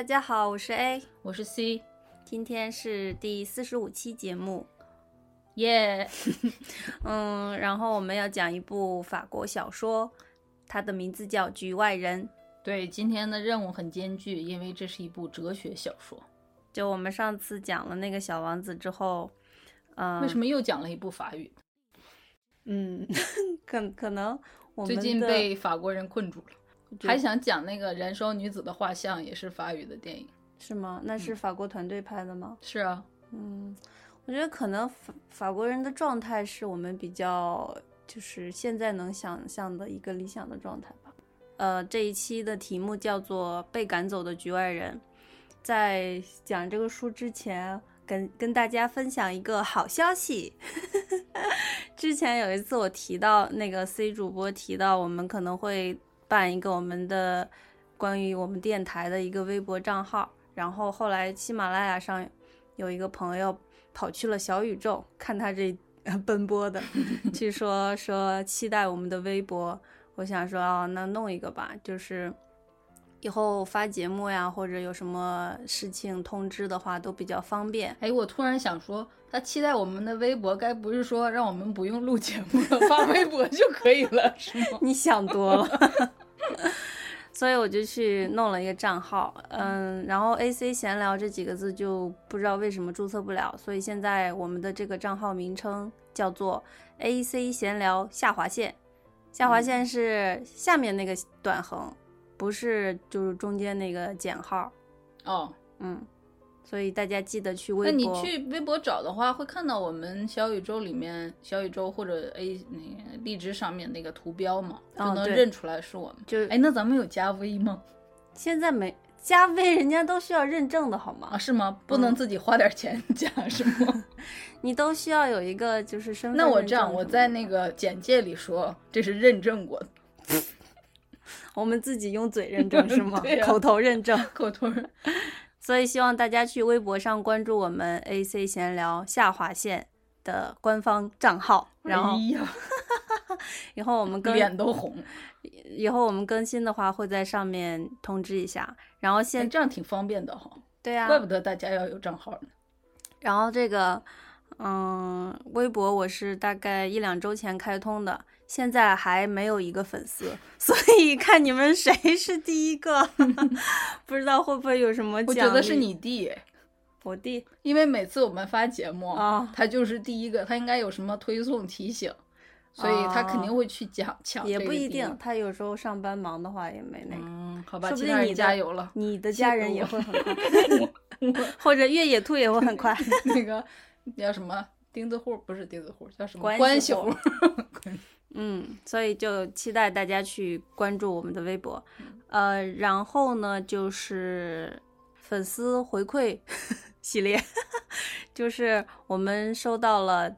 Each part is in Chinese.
大家好，我是 A，我是 C，今天是第四十五期节目，耶、嗯，然后我们要讲一部法国小说，它的名字叫《局外人》。对，今天的任务很艰巨，因为这是一部哲学小说。就我们上次讲了那个小王子之后，嗯、为什么又讲了一部法语？嗯，可可能我们最近被法国人困住了，觉还想讲那个《燃烧女子的画像》，也是法语的电影。是吗？那是法国团队拍的吗？是啊，嗯，我觉得可能法法国人的状态是我们比较就是现在能想象的一个理想的状态吧。呃，这一期的题目叫做《被赶走的局外人》。在讲这个书之前，跟跟大家分享一个好消息。之前有一次我提到那个 C 主播提到我们可能会办一个我们的关于我们电台的一个微博账号，然后后来喜马拉雅上有一个朋友跑去了小宇宙看他这呃 奔波的，去说说期待我们的微博。我想说啊，那弄一个吧，就是以后发节目呀，或者有什么事情通知的话都比较方便。哎，我突然想说，他期待我们的微博，该不是说让我们不用录节目了，发微博就可以了，是吗？你想多了。所以我就去弄了一个账号，嗯，然后 A C 闲聊这几个字就不知道为什么注册不了，所以现在我们的这个账号名称叫做 A C 闲聊下划线，下划线是下面那个短横，不是就是中间那个减号，哦，嗯，所以大家记得去微博那博。你去微博找的话，会看到我们小宇宙里面，小宇宙或者 A 那个荔枝上面那个图标嘛，就能认出来是我们。就哎，那咱们有加 V 吗？现在没加 V，，人家都需要认证的好吗？啊，是吗？不能自己花点钱 加是吗？你都需要有一个就是身份那我这样，我在那个简介里说这是认证过的，我们自己用嘴认证是吗？对口头认证。口头儿。所以希望大家去微博上关注我们 AC 闲聊下划线的官方账号，然后 以后我们更脸都红。以后我们更新的话会在上面通知一下。然后哎，现这样挺方便的哈，对啊，怪不得大家要有账号呢。然后这个嗯，微博我是大概一两周前开通的，现在还没有一个粉丝，所以看你们谁是第一个，不知道会不会有什么我奖励。觉得是你弟，我弟因为每次我们发节目，啊他就是第一个，他应该有什么推送提醒，所以他肯定会去讲抢。也不一定，。他有时候上班忙的话也没那个。嗯，好吧，说不定你加油了。你的家人也会很快，或者越野兔也会很快。那个叫什么钉子户，不是钉子户，叫什么关关系系户户。嗯，所以就期待大家去关注我们的微博。呃，然后呢，就是粉丝回馈 系列，就是我们收到了。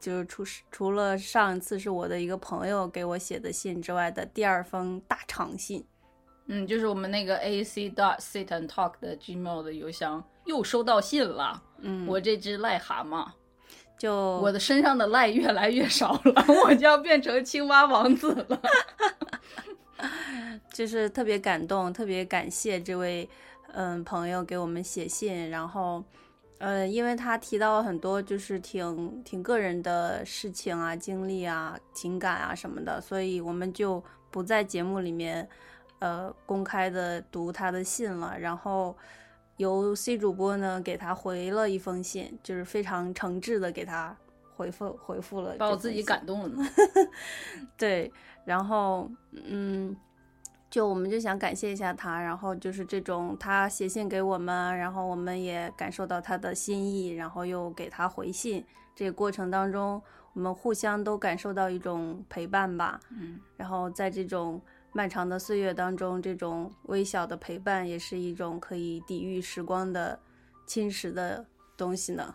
就是除除了上一次是我的一个朋友给我写的信之外的第二封大长信，嗯，就是我们那个 a c dot sit and talk 的 gmail 的邮箱又收到信了。嗯，我这只癞蛤蟆，就我的身上的赖越来越少了，我就要变成青蛙王子了。就是特别感动，特别感谢这位嗯朋友给我们写信，然后呃，因为他提到了很多就是挺挺个人的事情啊、经历啊、情感啊什么的，所以我们就不在节目里面呃公开的读他的信了，然后。由 C 主播呢给他回了一封信，就是非常诚挚的给他回回复回复了，把我自己感动了呢。对，然后嗯，就我们就想感谢一下他，然后就是这种他写信给我们，然后我们也感受到他的心意，然后又给他回信，这个过程当中，我们互相都感受到一种陪伴吧。嗯，然后在这种漫长的岁月当中，这种微小的陪伴也是一种可以抵御时光的侵蚀的东西呢。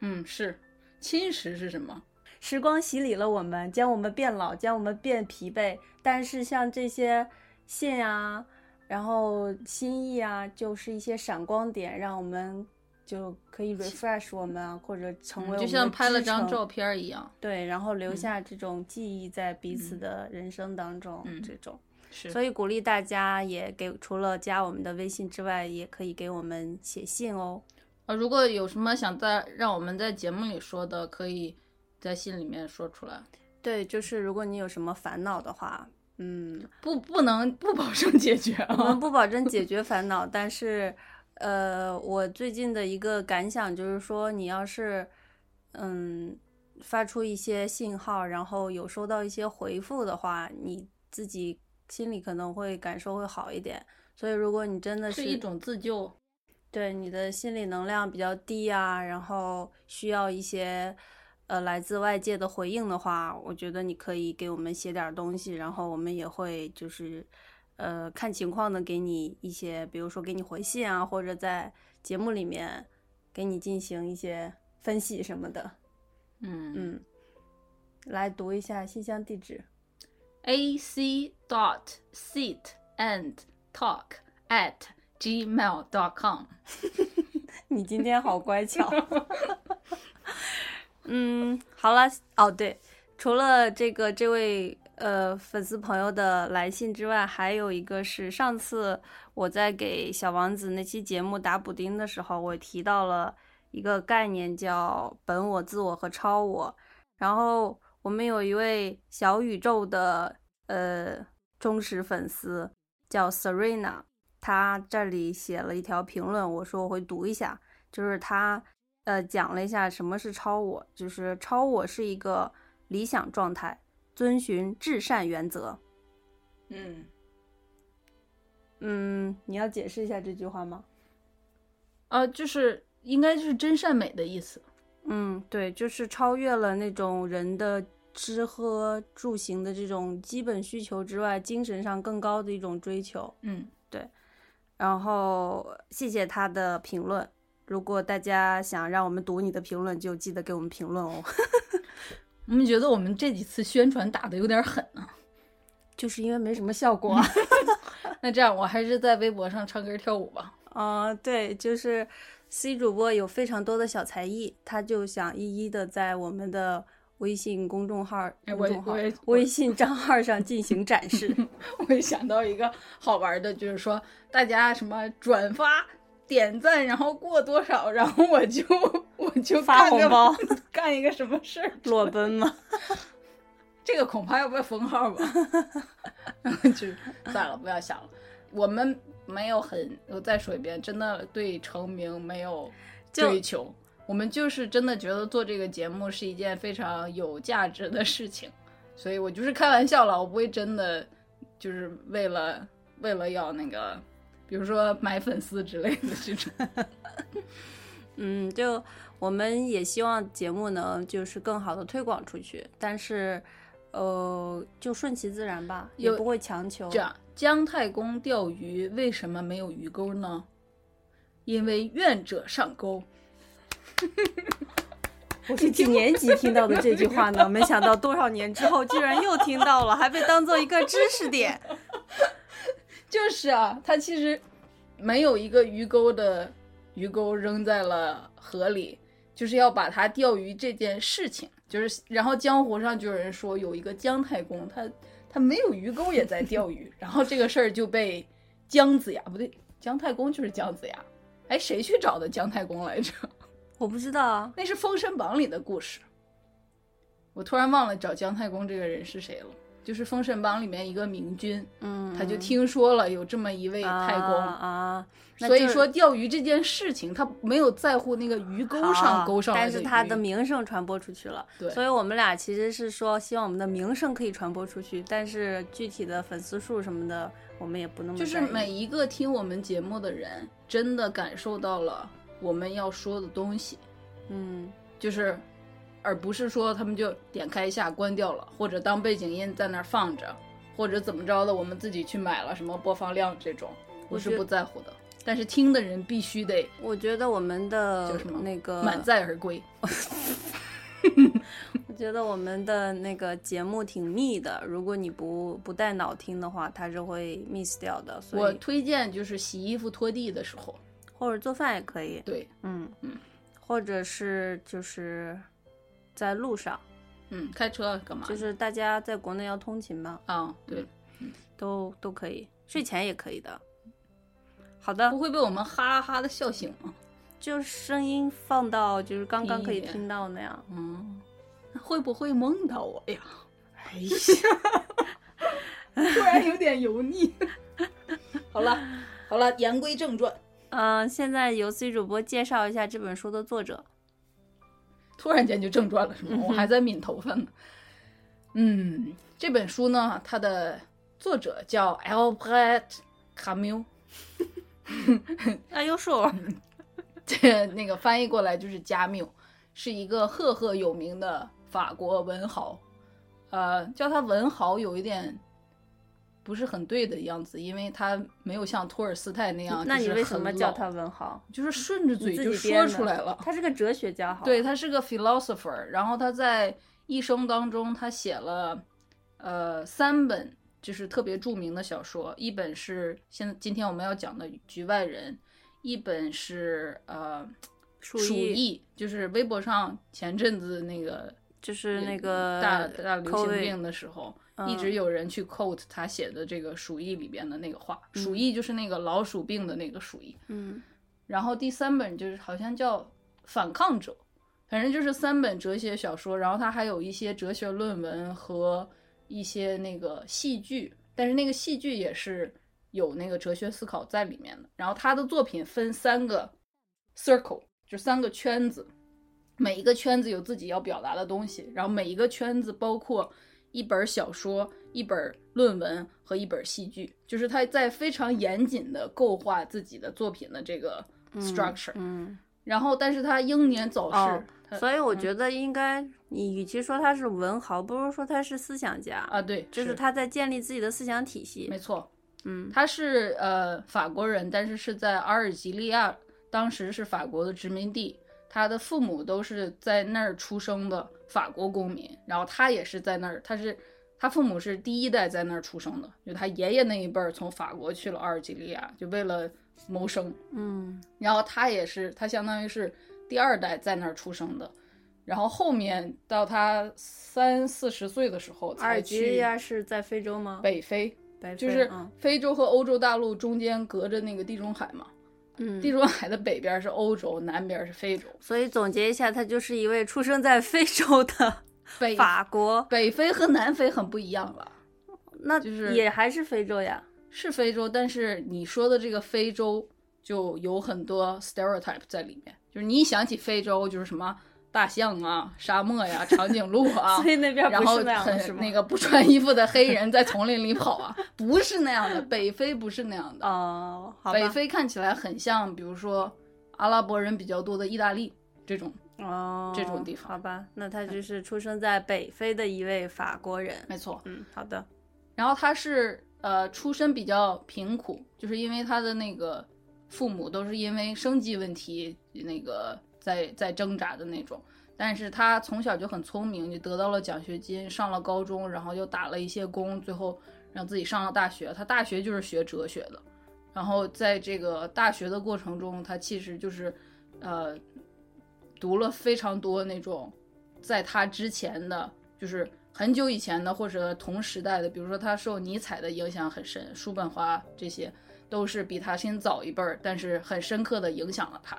嗯，是侵蚀是什么？时光洗礼了我们，将我们变老，将我们变疲惫。但是像这些信啊，然后心意啊，就是一些闪光点，让我们就可以 refresh 我们啊，或者成为我们就像拍了张照片一样。对，然后留下这种记忆在彼此的人生当中，嗯这种。是，所以鼓励大家也给除了加我们的微信之外，也可以给我们写信哦。呃，如果有什么想在让我们在节目里说的，可以在信里面说出来。对，就是如果你有什么烦恼的话，嗯，不，不能不保证解决我们啊。不保证解决烦恼，但是，呃，我最近的一个感想就是说，你要是，嗯，发出一些信号，然后有收到一些回复的话，你自己心里可能会感受会好一点。所以，如果你真的是是一种自救。对你的心理能量比较低啊，然后需要一些呃来自外界的回应的话，我觉得你可以给我们写点儿东西，然后我们也会就是呃看情况的给你一些，比如说给你回信啊，或者在节目里面给你进行一些分析什么的。嗯嗯，来读一下信箱地址。a c dot sit and talk at gmail dot com。你今天好乖巧。嗯，好了，哦对，除了这个这位呃粉丝朋友的来信之外，还有一个是上次我在给小王子那期节目打补丁的时候，我提到了一个概念叫本我、自我和超我。然后我们有一位小宇宙的呃忠实粉丝叫 Serena，他这里写了一条评论，我说我会读一下，就是他呃讲了一下什么是超我，就是超我是一个理想状态，遵循至善原则。嗯，嗯，你要解释一下这句话吗？呃，就是应该就是真善美的意思。嗯，对，就是超越了那种人的吃喝住行的这种基本需求之外，精神上更高的一种追求。嗯，对然后谢谢他的评论。如果大家想让我们读你的评论，就记得给我们评论哦。我们觉得我们这几次宣传打的有点狠呢、就是因为没什么效果啊。那这样，我还是在微博上唱歌跳舞吧。嗯、对，就是 C 主播有非常多的小才艺，他就想一一的在我们的微信公众号、哎我公众号、微信账号上进行展示。我也想到一个好玩的，就是说大家什么转发、点赞，然后过多少，然后我就我就发红包，干一个什么事儿。裸奔吗？这个恐怕要被封号吧，就算了，不要想了。我们没有很，我再说一遍，真的对成名没有追求，我们就是真的觉得做这个节目是一件非常有价值的事情，所以我就是开玩笑了，我不会真的就是为了为了要那个，比如说买粉丝之类的这种。嗯，就我们也希望节目能就是更好的推广出去，但是，呃，就顺其自然吧，也不会强求。这样，姜太公钓鱼为什么没有鱼钩呢？因为愿者上钩。我是几年级听到的这句话呢？没想到多少年之后居然又听到了，还被当做一个知识点。就是啊，他其实没有一个鱼钩的鱼钩扔在了河里，就是要把他钓鱼这件事情，就是然后江湖上就有人说有一个姜太公，他他没有鱼钩也在钓鱼，然后这个事儿就被姜子牙不对，姜太公就是姜子牙，哎，谁去找的姜太公来着？我不知道啊，那是《封神榜》里的故事。我突然忘了找姜太公这个人是谁了。就是《封神榜》里面一个明君，嗯，他就听说了有这么一位太公，啊啊，所以说钓鱼这件事情，他没有在乎那个鱼钩上钩上但是他的名声传播出去了。对。所以我们俩其实是说，希望我们的名声可以传播出去，但是具体的粉丝数什么的，我们也不那么就是每一个听我们节目的人，真的感受到了我们要说的东西，嗯。就是，而不是说他们就点开一下关掉了，或者当背景音在那儿放着，或者怎么着的，我们自己去买了什么播放量这种，我是不在乎的。但是听的人必须得我觉得我们的那个满载而归。我觉得我们的那个节目挺密的，如果你不不带脑听的话，它是会 miss 掉的。所以我推荐就是洗衣服拖地的时候，或者做饭也可以，对，嗯嗯，或者是就是在路上，嗯，开车干嘛？就是大家在国内要通勤嘛，啊，对，都都可以，睡前也可以的。好的不，会被我们哈哈的笑醒吗？就声音放到就是刚刚可以听到那样。嗯，会不会梦到我呀？哎呀，突然有点油腻。好了，好了，言归正传。嗯、现在由 C 主播介绍一下这本书的作者。突然间就正传了是吗？我还在抿头发呢。嗯，这本书呢，它的作者叫 Albert Camus，哎，有数。这那个翻译过来就是加缪，是一个赫赫有名的法国文豪。呃，叫他文豪有一点不是很对的样子，因为他没有像托尔斯泰那样。那你为什么叫他？文豪？就是顺着嘴就说出来了。他是个哲学家，好。对，，他是个 philosopher，然后他在一生当中，他写了呃三本就是特别著名的小说，一本是现在今天我们要讲的《局外人》，一本是呃鼠疫，就是微博上前阵子那个就是那个大大流行病的时候，一嗯直有人去 quote 他写的这个鼠疫里边的那个话，嗯鼠疫就是那个老鼠病的那个鼠疫。嗯然后第三本就是好像叫《反抗者》，反正就是三本哲学小说，然后他还有一些哲学论文和一些那个戏剧，但是那个戏剧也是有那个哲学思考在里面的。然后他的作品分三个 circle，就三个圈子，每一个圈子有自己要表达的东西，然后每一个圈子包括一本小说、一本论文和一本戏剧，就是他在非常严谨的构画自己的作品的这个 structure，、嗯。然后但是他英年早逝，哦所以我觉得应该，你与其说他是文豪，不如说他是思想家，啊对，就是他在建立自己的思想体系没。错，嗯他是呃法国人，但是是在阿尔及利亚，当时是法国的殖民地，他的父母都是在那儿出生的法国公民，然后他也是在那儿，他是他父母是第一代在那儿出生的，就他爷爷那一辈儿从法国去了阿尔及利亚，就为了谋生，嗯。然后他也是，他相当于是第二代在那儿出生的，然后后面到他三四十岁的时候阿尔及利亚是在非洲吗？北非，北非就是嗯。非洲和欧洲大陆中间隔着那个地中海嘛，嗯地中海的北边是欧洲，南边是非洲。所以总结一下，他就是一位出生在非洲的 北法国，北非和南非很不一样了，那就是也还是非洲呀。是非洲，但是你说的这个非洲就有很多 stereotype 在里面，就是你一想起非洲就是什么大象啊、沙漠呀、长颈鹿啊，所以那边然后不是那样的是吗？很那个不穿衣服的黑人在丛林里跑啊，不是那样的，北非不是那样的，哦，好，北非看起来很像，比如说阿拉伯人比较多的意大利这种，哦，这种地方好吧，那他就是出生在北非的一位法国人。没错。嗯，好的，然后他是呃出身比较贫苦，就是因为他的那个父母都是因为生计问题那个在在挣扎的那种。但是他从小就很聪明，就得到了奖学金，上了高中，然后又打了一些工，最后让自己上了大学。他大学就是学哲学的，然后在这个大学的过程中，他其实就是呃读了非常多那种在他之前的，就是很久以前的或者同时代的，比如说他受尼采的影响很深，叔本华这些都是比他先早一辈儿，但是很深刻的影响了他。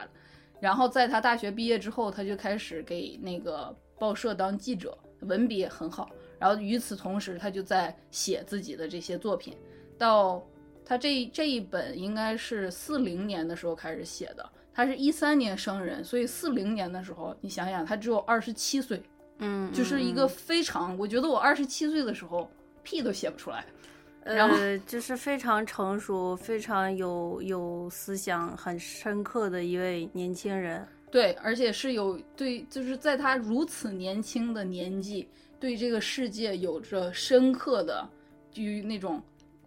然后在他大学毕业之后，他就开始给那个报社当记者，文笔也很好。然然后与此同时，他就在写自己的这些作品。到他这这一本应该是四零年的时候开始写的，他是一三年生人，所以四零年的时候，你想想，他只有二十七岁，嗯，就是一个非常，我觉得我二十七岁的时候屁都写不出来。然后呃，就是非常成熟、非常有有思想、很深刻的一位年轻人。对，而且是有对，就是在他如此年轻的年纪，对这个世界有着深刻的，于那种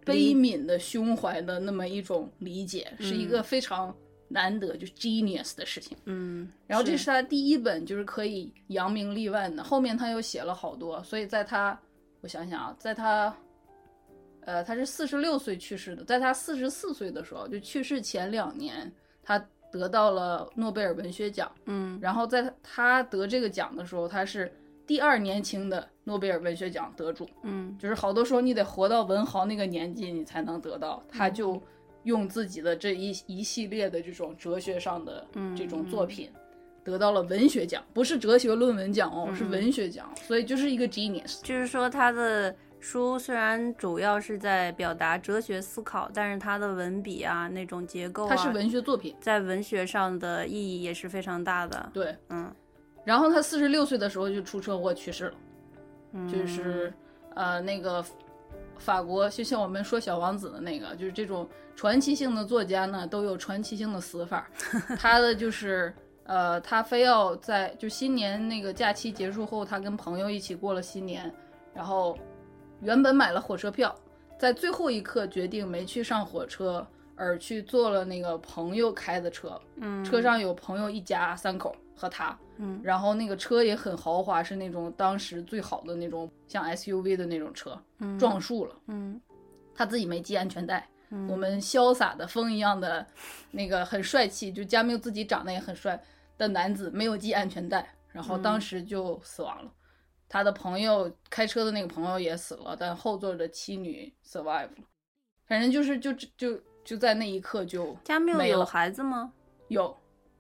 悲悯的胸怀的那么一种理解，是一个非常难得就 genius 的事情。嗯，然后这是他第一本就是可以扬名立万的，后面他又写了好多，所以在他，我想想啊，在他，呃，他是四十六岁去世的，在他四十四岁的时候，就去世前两年，他得到了诺贝尔文学奖。嗯然后在他他得这个奖的时候，他是第二年轻的诺贝尔文学奖得主，嗯就是好多时候你得活到文豪那个年纪，你才能得到。他就用自己的这一一系列的这种哲学上的这种作品，得到了文学奖，不是哲学论文奖哦，是文学奖，所以就是一个 genius。就是说他的书虽然主要是在表达哲学思考，但是它的文笔啊，那种结构啊，它是文学作品，在文学上的意义也是非常大的。对。嗯然后他四十六岁的时候就出车祸去世了。嗯，就是呃那个法国，就像我们说小王子的那个，就是这种传奇性的作家呢，都有传奇性的死法。他的就是呃，他非要在就新年那个假期结束后，他跟朋友一起过了新年，然后原本买了火车票，在最后一刻决定没去上火车，而去坐了那个朋友开的车。嗯车上有朋友一家三口和他，嗯然后那个车也很豪华，是那种当时最好的那种像 SUV 的那种车，嗯撞树了，嗯他自己没系安全带。嗯我们潇洒的风一样的那个很帅气，就加缪自己长得也很帅的男子没有系安全带，然后当时就死亡了。他的朋友开车的那个朋友也死了，但后座的妻女 survive 了。反正就是就就就在那一刻就加缪有孩子吗？有，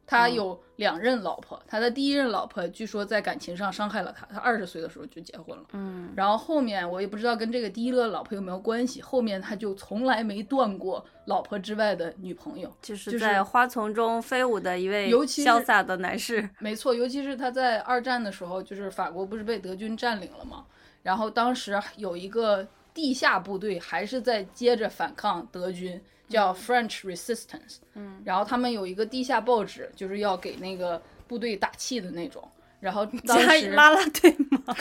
他嗯有两任老婆，他的第一任老婆据说在感情上伤害了他，他二十岁的时候就结婚了。嗯然后后面我也不知道跟这个第一个老婆有没有关系，后面他就从来没断过老婆之外的女朋友。就是就是在花丛中飞舞的一位潇洒的男士。没错，尤其是他在二战的时候，就是法国不是被德军占领了吗？然后当时有一个地下部队还是在接着反抗德军，叫 French Resistance。嗯，然后他们有一个地下报纸，就是要给那个部队打气的那种。然后当加时拉拉队吗？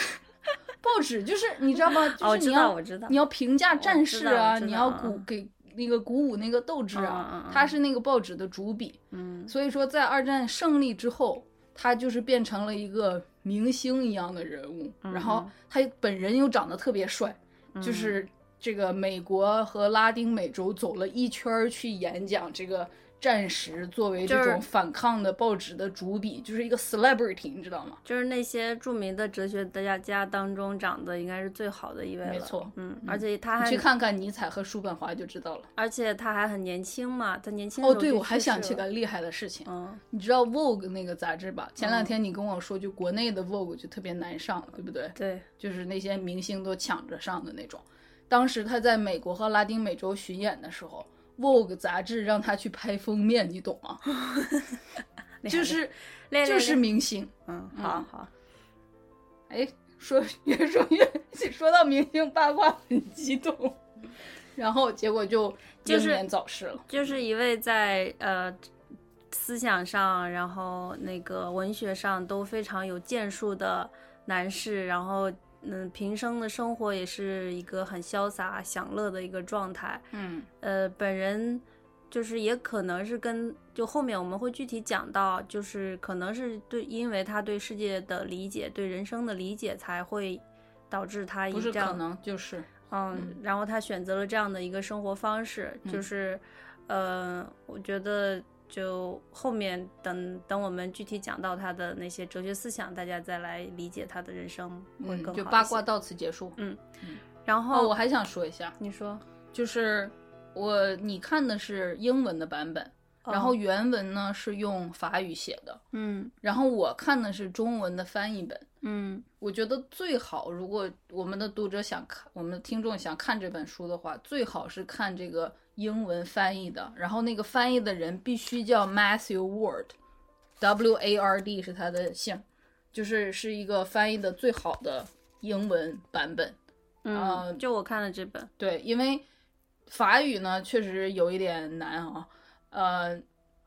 报纸就是你知道吗？哦知就是你要、道我知道你要评价战士啊，你要嗯鼓给那个鼓舞那个斗志啊。他是那个报纸的主笔，嗯所以说在二战胜利之后，他就是变成了一个明星一样的人物。嗯然后他本人又长得特别帅，就是这个美国和拉丁美洲走了一圈儿去演讲这个。战时作为这种反抗的报纸的主笔，就是一个 celebrity，你知道吗？就是那些著名的哲学家家当中长得应该是最好的一位了。没错嗯，而且他还去看看尼采和叔本华就知道了。而且他还很年轻嘛，他年轻的哦，对，我还想起个厉害的事情，嗯你知道 Vogue 那个杂志吧？前两嗯天你跟我说，就国内的 Vogue 就特别难上，对不对？对，就是那些明星都抢着上的那种。当时他在美国和拉丁美洲巡演的时候，Vogue 杂志让他去拍封面，你懂吗？就是练就是明星。嗯，好好，哎，说 越说越 说到明星八卦很激动，然后结果就就是英年早逝了。就是一位在呃思想上，然后那个文学上都非常有建树的男士，然后嗯，平生的生活也是一个很潇洒享乐的一个状态。嗯。呃，本人就是也可能是跟就后面我们会具体讲到，就是可能是对，因为他对世界的理解、对人生的理解，才会导致他以不是这样可能就是。嗯，然后他选择了这样的一个生活方式，就是，呃，我觉得就后面等等我们具体讲到他的那些哲学思想，大家再来理解他的人生会嗯，更好。就八卦到此结束。嗯然后、哦，我还想说一下，你说，就是我你看的是英文的版本，然后哦原文呢是用法语写的，嗯然后我看的是中文的翻译本。嗯我觉得最好，如果我们的读者想看，我们的听众想看这本书的话，最好是看这个英文翻译的。然后那个翻译的人必须叫 Matthew Ward，W A R D 是他的姓，就是是一个翻译的最好的英文版本。嗯，呃就我看了这本，对，因为法语呢确实有一点难啊，呃，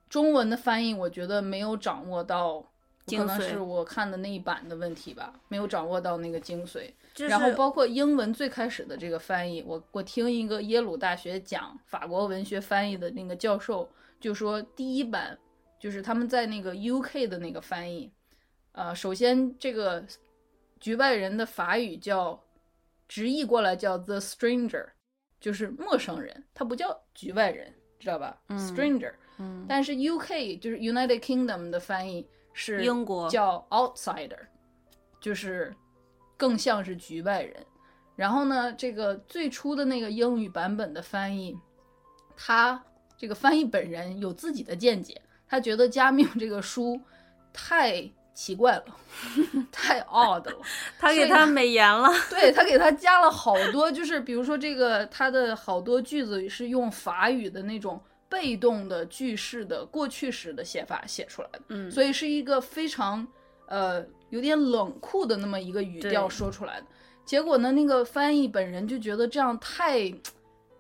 中文的翻译我觉得没有掌握到，可能是我看的那一版的问题吧，没有掌握到那个精髓。就是然后包括英文最开始的这个翻译，我我听一个耶鲁大学讲法国文学翻译的那个教授就说，第一版就是他们在那个 UK 的那个翻译，呃，首先这个局外人的法语叫直译过来叫 the stranger，就是陌生人，它不叫局外人，知道吧、嗯。S t r a n g e r 嗯。但是 UK 就是 United Kingdom 的翻译是英国叫 outsider，就是更像是局外人。然后呢，这个最初的那个英语版本的翻译，他这个翻译本人有自己的见解，他觉得加缪这个书太奇怪了，太 odd 了。他给他美颜了，对他给他加了好多，就是比如说这个他的好多句子是用法语的那种被动的句式的过去时的写法写出来的，嗯，所以是一个非常呃有点冷酷的那么一个语调说出来的。结果呢，那个翻译本人就觉得这样太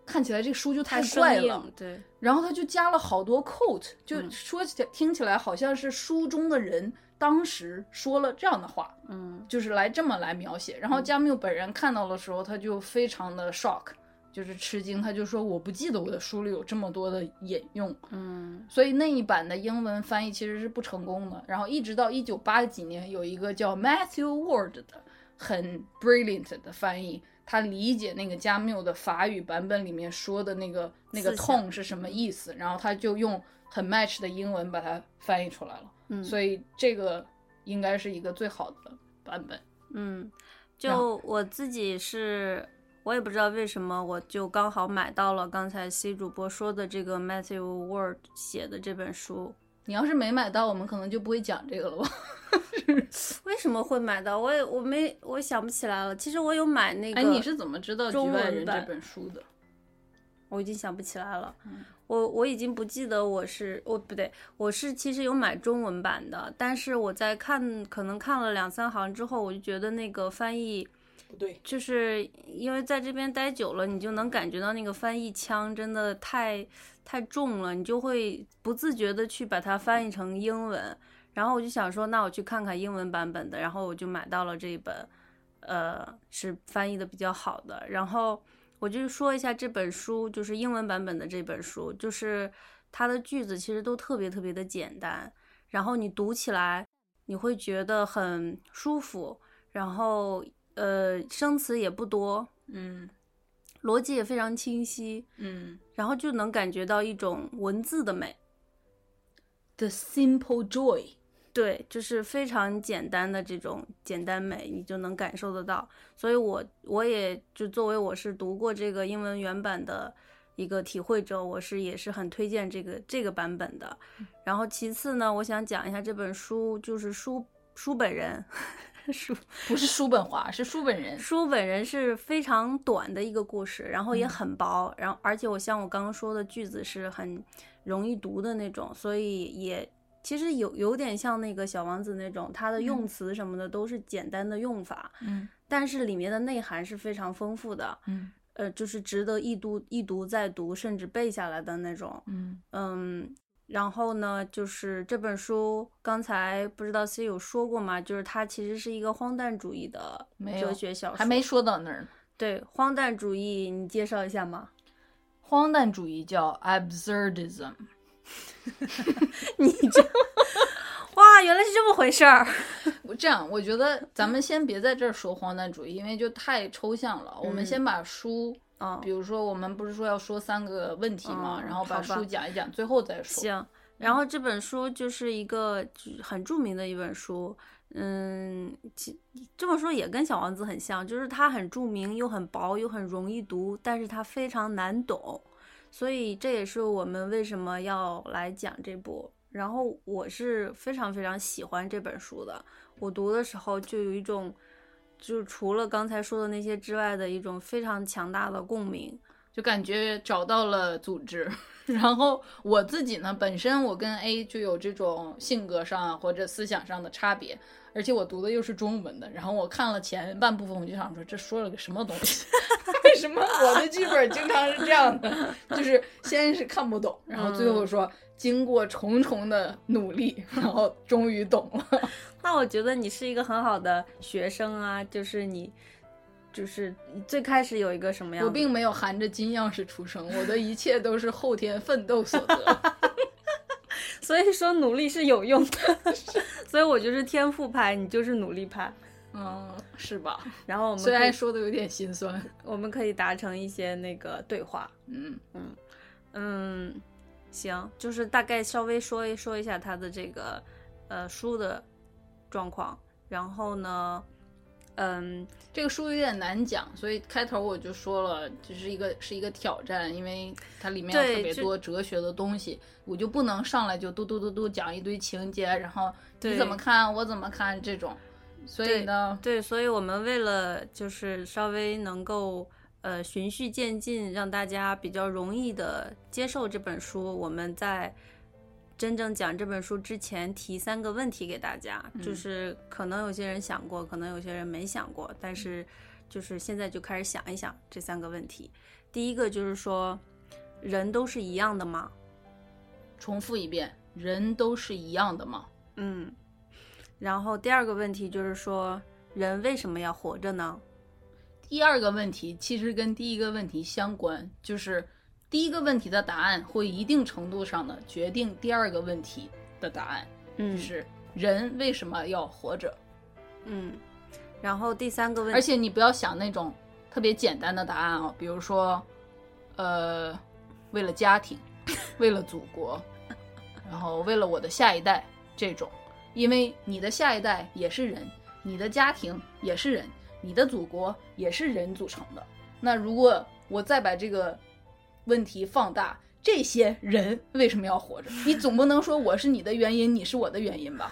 看起来这个书就太怪了，，对，然后他就加了好多 quote，就嗯说起来听起来好像是书中的人当时说了这样的话。嗯就是来这么来描写。然后加缪本人看到的时候，他就非常的 shock，就是吃惊，他就说我不记得我的书里有这么多的引用，嗯所以那一版的英文翻译其实是不成功的。然后一直到一九八几年，有一个叫 Matthew Ward 的很 brilliant 的翻译。他理解那个加缪的法语版本里面说的那个那个痛是什么意思，然后他就用很 match 的英文把它翻译出来了。嗯，所以这个应该是一个最好的版本。嗯，就我自己是，我也不知道为什么，我就刚好买到了刚才 C 主播说的这个 Matthew Word 写的这本书。你要是没买到，我们可能就不会讲这个了吧？为什么会买到？我也我没我想不起来了。其实我有买那个，哎，你是怎么知道《局中外人》这文版本书的？我已经想不起来了。嗯我我已经不记得我是我不对，我是其实有买中文版的，但是我在看可能看了两三行之后，我就觉得那个翻译不对，就是因为在这边待久了，你就能感觉到那个翻译腔真的太太重了，你就会不自觉的去把它翻译成英文。然后我就想说，那我去看看英文版本的，然后我就买到了这一本，呃，是翻译的比较好的。然后我就说一下这本书，就是英文版本的这本书，就是它的句子其实都特别特别的简单，然后你读起来你会觉得很舒服，然后呃生词也不多，嗯逻辑也非常清晰，嗯然后就能感觉到一种文字的美。，The Simple Joy，对，就是非常简单的这种简单美，你就能感受得到。所以我我也就作为我是读过这个英文原版的一个体会者，我是也是很推荐这个这个版本的。然后其次呢，我想讲一下这本书，就是书书本人，书不是叔本华，是书本人。书本人是非常短的一个故事，然后也很薄，然后而且我像我刚刚说的句子是很容易读的那种，所以也其实有有点像那个小王子那种，它的用词什么的都是简单的用法，嗯。但是里面的内涵是非常丰富的，嗯。呃，就是值得一读一读再读，甚至背下来的那种。嗯。嗯，然后呢，就是这本书刚才不知道 C 有说过吗？就是它其实是一个荒诞主义的哲学小说，还没说到那儿呢。对荒诞主义，你介绍一下吗？荒诞主义叫 absurdism，你这，哇，原来是这么回事儿。我这样，我觉得咱们先别在这儿说荒诞主义，因为就太抽象了。我们嗯先把书，哦比，如说我们不是说要说三个问题吗？嗯然后把书讲一讲，最后再说。行。然后这本书就是一个就是很著名的一本书，嗯，其这么说也跟《小王子》很像，就是它很著名，又很薄，又很容易读，但是它非常难懂，所以这也是我们为什么要来讲这部。然后我是非常非常喜欢这本书的，我读的时候就有一种，就除了刚才说的那些之外的一种非常强大的共鸣。就感觉找到了组织，然后我自己呢，本身我跟 A 就有这种性格上或者思想上的差别，而且我读的又是中文的，然后我看了前半部分，我就想说这说了个什么东西？为什么我的剧本经常是这样的？就是先是看不懂，然后最后说经过重重的努力，然后终于懂了。那我觉得你是一个很好的学生啊，就是你。就是你最开始有一个什么样？我并没有含着金钥匙出生，我的一切都是后天奋斗所得。所以说努力是有用的，所以我就是天赋派，你就是努力派，嗯，是吧？然后我们虽然说的有点心酸，我们可以达成一些那个对话。嗯嗯嗯，行，就是大概稍微说一说一下他的这个呃书的状况，然后呢。嗯，这个书有点难讲，所以开头我就说了，就是一个是一个挑战，因为它里面有特别多哲学的东西，我就不能上来就嘟嘟嘟嘟讲一堆情节，然后你怎么看，我怎么看这种，所以呢，对，所以我们为了就是稍微能够呃循序渐进，让大家比较容易的接受这本书，我们在。真正讲这本书之前，提三个问题给大家，就是可能有些人想过，可能有些人没想过，但是就是现在就开始想一想这三个问题。第一个就是说，人都是一样的吗？重复一遍，人都是一样的吗？嗯。然后第二个问题就是说，人为什么要活着呢？第二个问题其实跟第一个问题相关，就是。第一个问题的答案会一定程度上的决定第二个问题的答案，嗯，是人为什么要活着？嗯，然后第三个问题，而且你不要想那种特别简单的答案哦，比如说，呃，为了家庭，为了祖国，然后为了我的下一代这种，因为你的下一代也是人，你的家庭也是人，你的祖国也是人组成的。那如果我再把这个。问题放大，这些人为什么要活着？你总不能说我是你的原因，你是我的原因吧？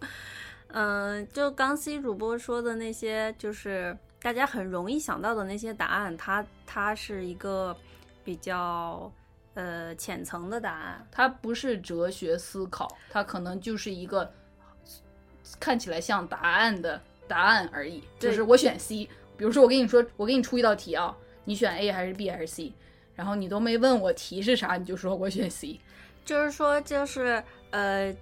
嗯，就刚 C 主播说的那些，就是大家很容易想到的那些答案，它它是一个比较呃浅层的答案，它不是哲学思考，它可能就是一个看起来像答案的答案而已。就是我选 C，比如说我跟你说，我给你出一道题啊。你选 A 还是 B 还是 C？然后你都没问我题是啥，你就说我选 C，就是说就是呃，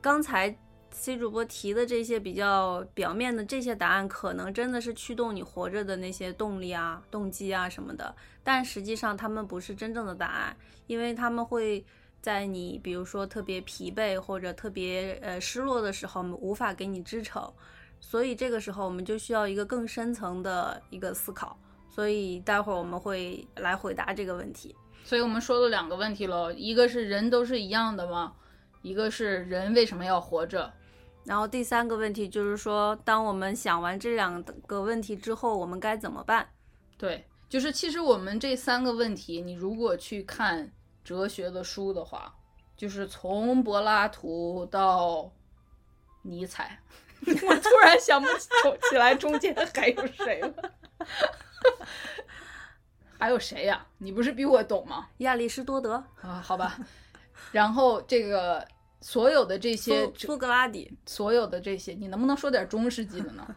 刚才 C 主播提的这些比较表面的这些答案，可能真的是驱动你活着的那些动力啊、动机啊什么的，但实际上他们不是真正的答案，因为他们会在你比如说特别疲惫或者特别呃失落的时候，无法给你支撑，所以这个时候我们就需要一个更深层的一个思考。所以待会儿我们会来回答这个问题。所以我们说了两个问题喽，一个是人都是一样的吗？一个是人为什么要活着？然后第三个问题就是说，当我们想完这两个问题之后，我们该怎么办？对，就是其实我们这三个问题，你如果去看哲学的书的话，就是从柏拉图到尼采，我突然想不起来中间还有谁了。还有谁呀？你不是比我懂吗？亚里士多德啊，好吧。然后这个所有的这些苏格拉底，所有的这些，你能不能说点中世纪的呢？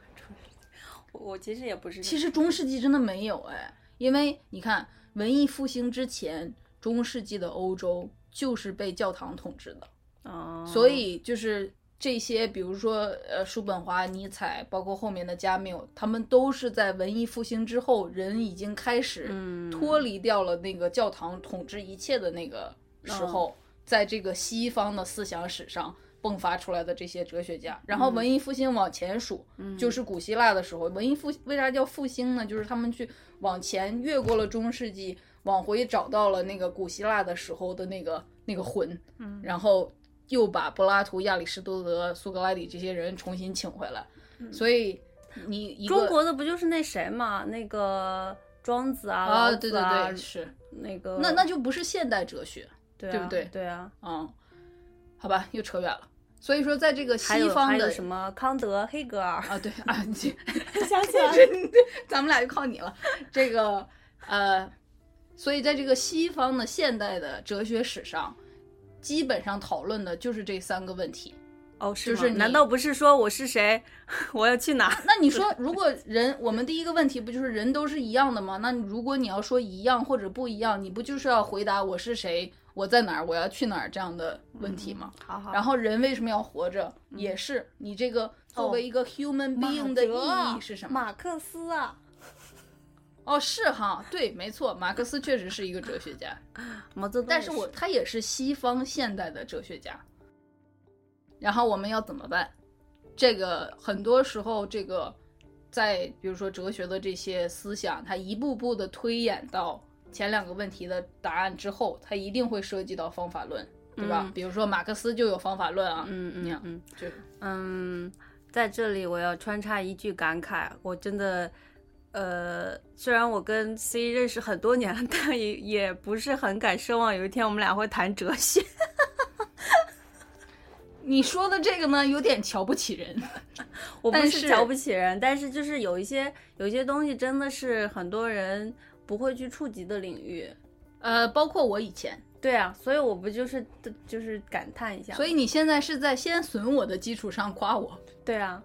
我其实也不是。其实中世纪真的没有哎，因为你看文艺复兴之前，中世纪的欧洲就是被教堂统治的哦，所以就是。这些，比如说，呃，叔本华、尼采，包括后面的加缪，他们都是在文艺复兴之后，人已经开始脱离掉了那个教堂统治一切的那个时候，在这个西方的思想史上迸发出来的这些哲学家。然后文艺复兴往前数，就是古希腊的时候。文艺复为啥叫复兴呢？就是他们去往前越过了中世纪，往回找到了那个古希腊的时候的那个那个魂，然后。又把柏拉图、亚里士多德、苏格拉底这些人重新请回来，所以你中国的不就是那谁嘛？那个庄子啊，啊，对对对，是那个，那那就不是现代哲学，对不对？对啊，嗯，好吧，又扯远了。所以说，在这个西方的什么康德、黑格尔，啊，对啊，你 想起来 咱们俩就靠你了。这个呃，所以在这个西方的现代的哲学史上，基本上讨论的就是这三个问题。哦，是吗就是难道不是说我是谁，我要去哪？那你说，如果人，我们第一个问题不就是人都是一样的吗？那如果你要说一样或者不一样，你不就是要回答我是谁，我在哪儿，我要去哪儿这样的问题吗？好好，然后人为什么要活着，也是你这个作为一个 human being 的意义是什么？马克思啊，哦，是哈，对，没错，马克思确实是一个哲学家，毛泽东，但是我他也是西方现代的哲学家。然后我们要怎么办？这个很多时候，这个在比如说哲学的这些思想，它一步步的推演到前两个问题的答案之后，它一定会涉及到方法论，对吧？嗯比如说马克思就有方法论啊，嗯嗯嗯就嗯，在这里我要穿插一句感慨，我真的。呃，虽然我跟 C 认识很多年了，但也也不是很敢奢望有一天我们俩会谈哲学。你说的这个呢，有点瞧不起人。我不是是瞧不起人，但是就是有一些有一些东西真的是很多人不会去触及的领域。呃，包括我以前，对啊，所以我不就是就是感叹一下。所以你现在是在先损我的基础上夸我。对啊，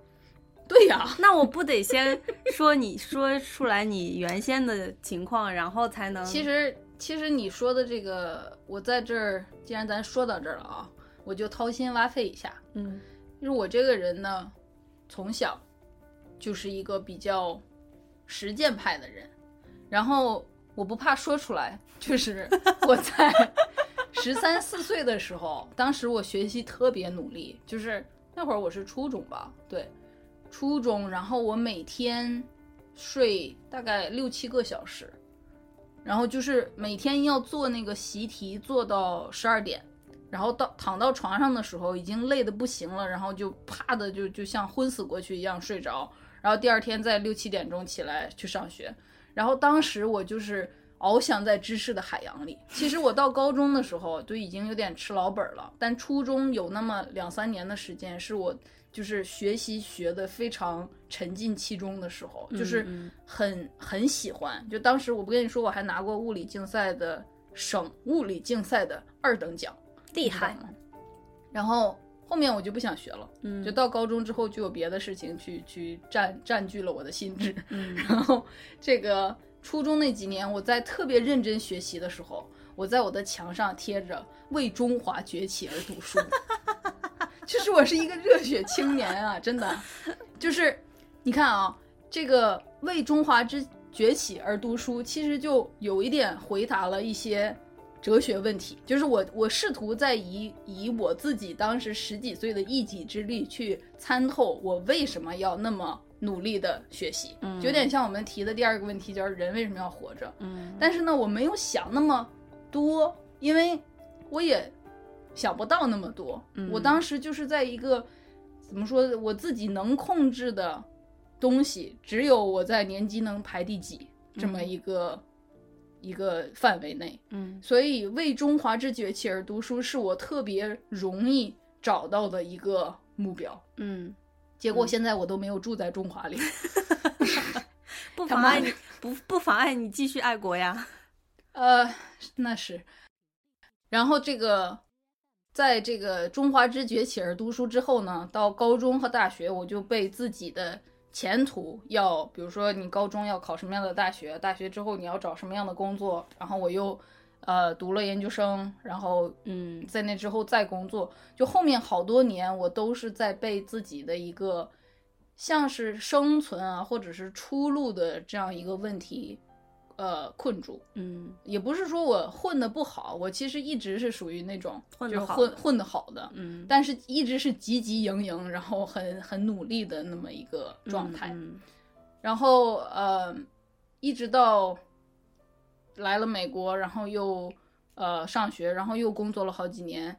对呀、那我不得先说你 说出来你原先的情况，然后才能。其实其实你说的这个，我在这儿，既然咱说到这儿了啊，我就掏心挖肺一下。嗯就是我这个人呢，从小就是一个比较实践派的人，然后我不怕说出来，就是 我在十三四岁的时候，当时我学习特别努力，就是那会儿我是初中吧，对，初中，然后我每天睡大概六七个小时，然后就是每天要做那个习题，做到十二点。然后到躺到床上的时候，已经累得不行了，然后就啪的就就像昏死过去一样睡着，然后第二天在六七点钟起来去上学，然后当时我就是翱翔在知识的海洋里。其实我到高中的时候就已经有点吃老本了，但初中有那么两三年的时间是我就是学习学的非常沉浸其中的时候，就是嗯很很喜欢。就当时我不跟你说，我还拿过物理竞赛的省物理竞赛的二等奖。厉害，吗？然后后面我就不想学了，嗯就到高中之后就有别的事情去去占占据了我的心智。嗯 然后这个初中那几年，我在特别认真学习的时候，我在我的墙上贴着“为中华崛起而读书”，就是我是一个热血青年啊，真的，就是你看啊，这个为中华之崛起而读书，其实就有一点回答了一些。哲学问题，就是我我试图在以以我自己当时十几岁的一己之力去参透我为什么要那么努力的学习，嗯有点像我们提的第二个问题，就是人为什么要活着。嗯但是呢，我没有想那么多，因为我也想不到那么多。嗯我当时就是在一个怎么说，我自己能控制的东西，只有我在年级能排第几这么一个、一个范围内。嗯所以为中华之崛起而读书，是我特别容易找到的一个目标。嗯，结果现在我都没有住在中华里，不妨碍你不不妨碍你继续爱国呀。呃，那是。然后这个，在这个中华之崛起而读书之后呢，到高中和大学，我就被自己的前途要，比如说你高中要考什么样的大学，大学之后你要找什么样的工作，然后我又呃读了研究生，然后嗯在那之后再工作，就后面好多年我都是在被自己的一个像是生存啊，或者是出路的这样一个问题，呃困住。嗯也不是说我混的不好，我其实一直是属于那种就是混得好的混混的好的，嗯，但是一直是汲汲营营，然后很很努力的那么一个状态。嗯然后呃，一直到来了美国，然后又呃上学，然后又工作了好几年，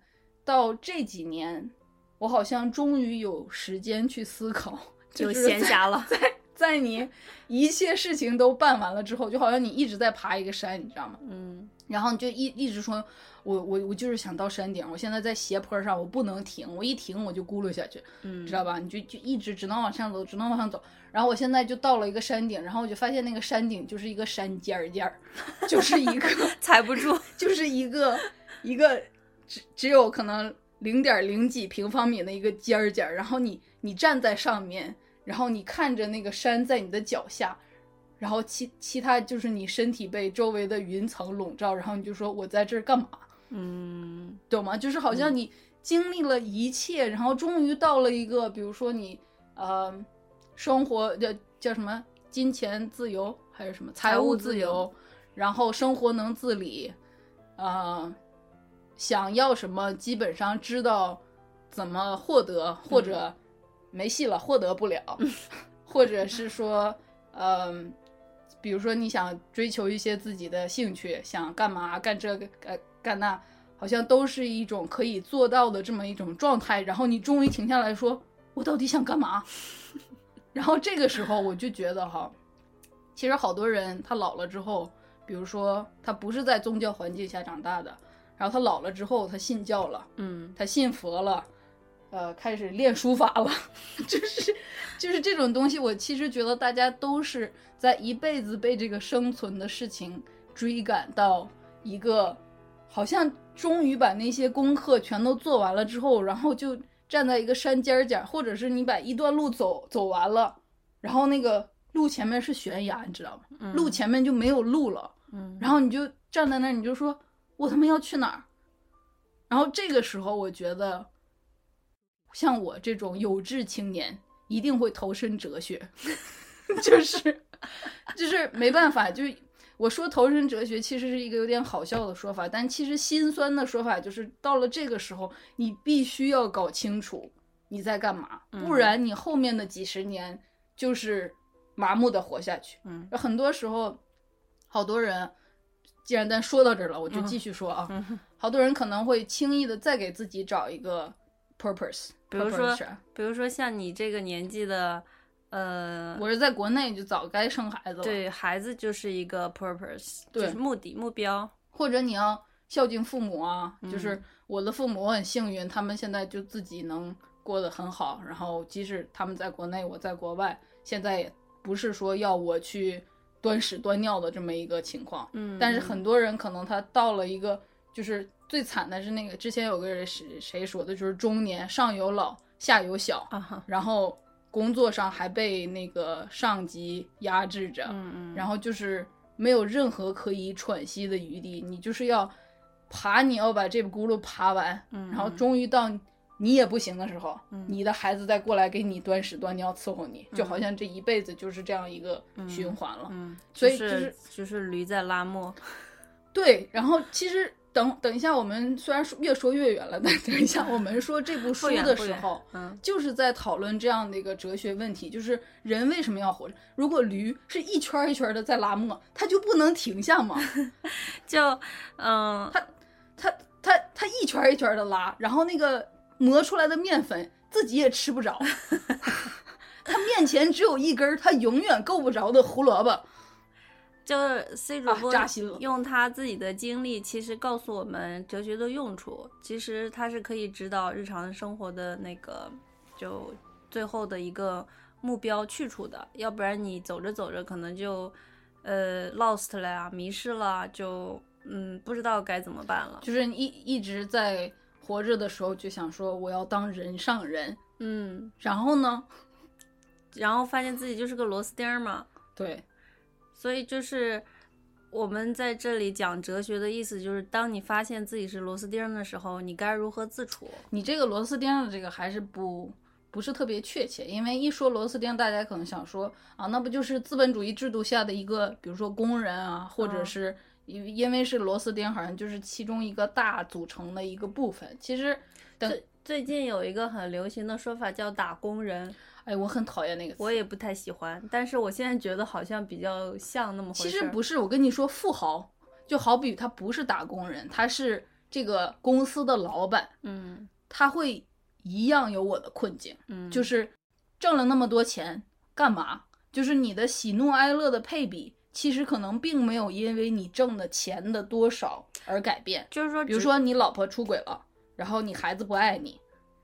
到这几年，我好像终于有时间去思考，就闲暇了。在 你一切事情都办完了之后，就好像你一直在爬一个山，你知道吗？嗯然后你就一一直说，我我我就是想到山顶，我现在在斜坡上，我不能停，我一停我就咕噜下去，嗯，知道吧？你就就一直只能往上走，只能往上走。然后我现在就到了一个山顶，然后我就发现那个山顶就是一个山尖儿尖儿，就是一个 踩不住。就是一个一个只只有可能零点零几平方米的一个尖儿尖儿，然后你你站在上面，然后你看着那个山在你的脚下，然后其其他就是你身体被周围的云层笼罩，然后你就说我在这儿干嘛？嗯懂吗？就是好像你经历了一切，然后终于到了一个，比如说你呃，生活叫叫什么金钱自由还是什么财务自由，然后生活能自理，呃，想要什么基本上知道怎么获得，或者没戏了，获得不了，或者是说，嗯、比如说你想追求一些自己的兴趣，想干嘛干这个干干那，好像都是一种可以做到的这么一种状态。然后你终于停下来说：“我到底想干嘛？” 然后这个时候我就觉得哈，其实好多人他老了之后，比如说他不是在宗教环境下长大的，然后他老了之后他信教了，嗯他信佛了，呃，开始练书法了，就是就是这种东西，我其实觉得大家都是在一辈子被这个生存的事情追赶到一个，好像终于把那些功课全都做完了之后，然后就站在一个山尖儿尖儿，或者是你把一段路走走完了，然后那个路前面是悬崖，你知道吗？嗯路前面就没有路了。嗯，然后你就站在那儿，你就说我他妈要去哪儿？然后这个时候，我觉得像我这种有志青年一定会投身哲学，就是就是没办法，就是我说投身哲学其实是一个有点好笑的说法，但其实心酸的说法就是到了这个时候，你必须要搞清楚你在干嘛，不嗯然你后面的几十年就是麻木的活下去。嗯很多时候，好多人，既然咱说到这儿了，我就继续说啊。嗯，好多人可能会轻易的再给自己找一个 purpose，比如说是比如说像你这个年纪的，呃，我是在国内就早该生孩子了，，对孩子就是一个 purpose，对就是目的目标。或者你要孝敬父母啊，嗯就是我的父母，我很幸运，他们现在就自己能过得很好，然后即使他们在国内，我在国外，现在也不是说要我去端屎端尿的这么一个情况，嗯，但是很多人可能他到了一个，就是最惨的是那个之前有个人谁谁说的，就是中年上有老下有小，然后工作上还被那个上级压制着，嗯嗯，然后就是没有任何可以喘息的余地，你就是要爬，你要把这个轱辘爬完，嗯然后终于到你也不行的时候，嗯你的孩子再过来给你端屎端尿伺候你，就好像这一辈子就是这样一个循环了。嗯，所以就就是是就是驴在拉磨。对，然后其实等等一下，我们虽然说越说越远了，但 等一下我们说这部书的时候，嗯就是在讨论这样的一个哲学问题，就是人为什么要活着？如果驴是一圈儿一圈儿的在拉磨，它就不能停下吗？就嗯，它它它它一圈儿一圈的拉，然后那个磨出来的面粉自己也吃不着，它面前只有一根儿它永远够不着的胡萝卜。就是 C 主啊播扎心了用他自己的经历，其实告诉我们哲学的用处。其实他是可以指导日常生活的那个，就最后的一个目标去处的。要不然你走着走着，可能就呃 lost 了呀，迷失了，就嗯不知道该怎么办了。就是你一一直在活着的时候就想说我要当人上人，嗯，然后呢，然后发现自己就是个螺丝钉儿嘛。对，所以就是我们在这里讲哲学的意思，就是当你发现自己是螺丝钉的时候，你该如何自处？你这个螺丝钉的这个还是不不是特别确切，因为一说螺丝钉，大家可能想说啊，那不就是资本主义制度下的一个，比如说工人啊，或者嗯是因因为是螺丝钉，好像就是其中一个大组成的一个部分。其实，等最最近有一个很流行的说法叫打工人，哎，我很讨厌那个词。我也不太喜欢，但是我现在觉得好像比较像那么回事。其实不是，我跟你说，富豪就好比他不是打工人，他是这个公司的老板，嗯他会一样有我的困境。嗯，就是挣了那么多钱干嘛？就是你的喜怒哀乐的配比，其实可能并没有因为你挣的钱的多少而改变。就是说，比如说你老婆出轨了，然后你孩子不爱你，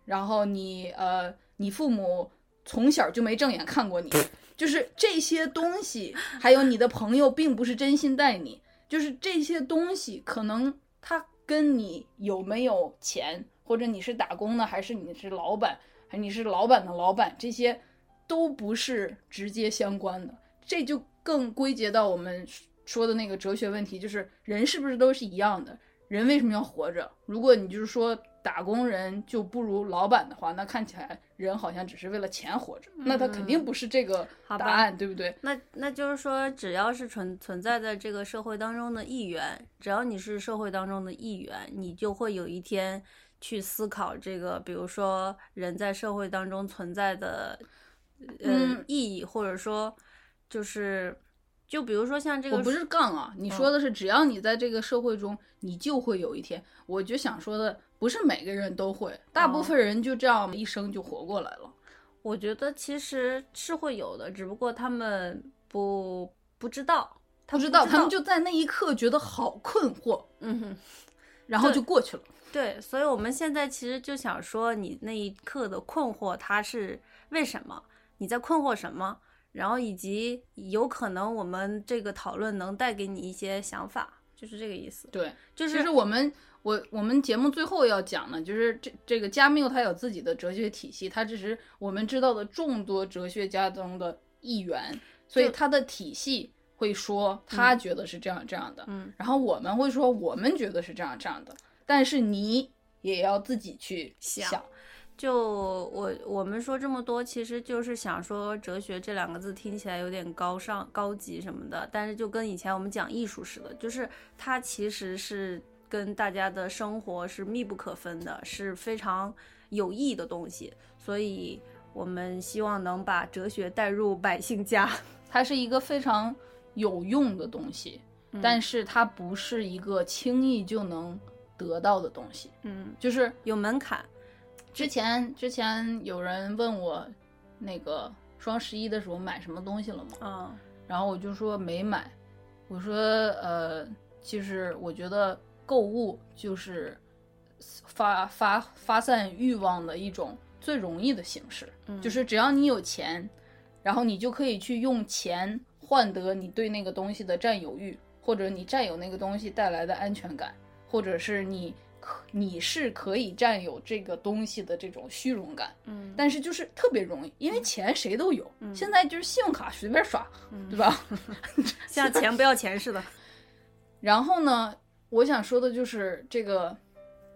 然后你呃，你父母从小就没正眼看过你，就是这些东西，还有你的朋友并不是真心待你，就是这些东西，可能他跟你有没有钱，或者你是打工的，还是你是老板，还你是老板的老板，这些都不是直接相关的。这就更归结到我们说的那个哲学问题，就是人是不是都是一样的？人为什么要活着？如果你就是说打工人就不如老板的话，那看起来人好像只是为了钱活着，那他肯定不是这个答案，对不对？那那就是说，只要是存存在在这个社会当中的一员，只要你是社会当中的一员，你就会有一天去思考这个，比如说人在社会当中存在的呃、嗯意义，或者说就是就比如说像这个我不是杠啊，你说的是只要你在这个社会中，你就会有一天。我就想说的，不是每个人都会，大部分人就这样一生就活过来了。我觉得其实是会有的，只不过他们不不知道，他不知道，道他们就在那一刻觉得好困惑，嗯哼。然后就过去了。对，所以我们现在其实就想说，你那一刻的困惑，它是为什么？你在困惑什么？然后以及有可能我们这个讨论能带给你一些想法，就是这个意思。对，就是其实我们我我们节目最后要讲呢，就是这这个加缪他有自己的哲学体系，他只是我们知道的众多哲学家中的一员，所以他的体系会说他觉得是这样这样的，嗯，然后我们会说我们觉得是这样这样的，但是你也要自己去想想。就我我们说这么多，其实就是想说哲学这两个字听起来有点高尚、高级什么的，但是就跟以前我们讲艺术似的，就是它其实是跟大家的生活是密不可分的，是非常有益的东西。所以我们希望能把哲学带入百姓家。它是一个非常有用的东西，嗯但是它不是一个轻易就能得到的东西，嗯，就是有门槛。之前之前有人问我，那个双十一的时候买什么东西了吗？嗯然后我就说没买。我说呃，其实我觉得购物就是发发发散欲望的一种最容易的形式，嗯就是只要你有钱，然后你就可以去用钱换得你对那个东西的占有欲，或者你占有那个东西带来的安全感，或者是你可你是可以占有这个东西的这种虚荣感。嗯但是就是特别容易，因为钱谁都有，现在就是信用卡随便刷，嗯对吧？像钱不要钱似的。然后呢，我想说的就是这个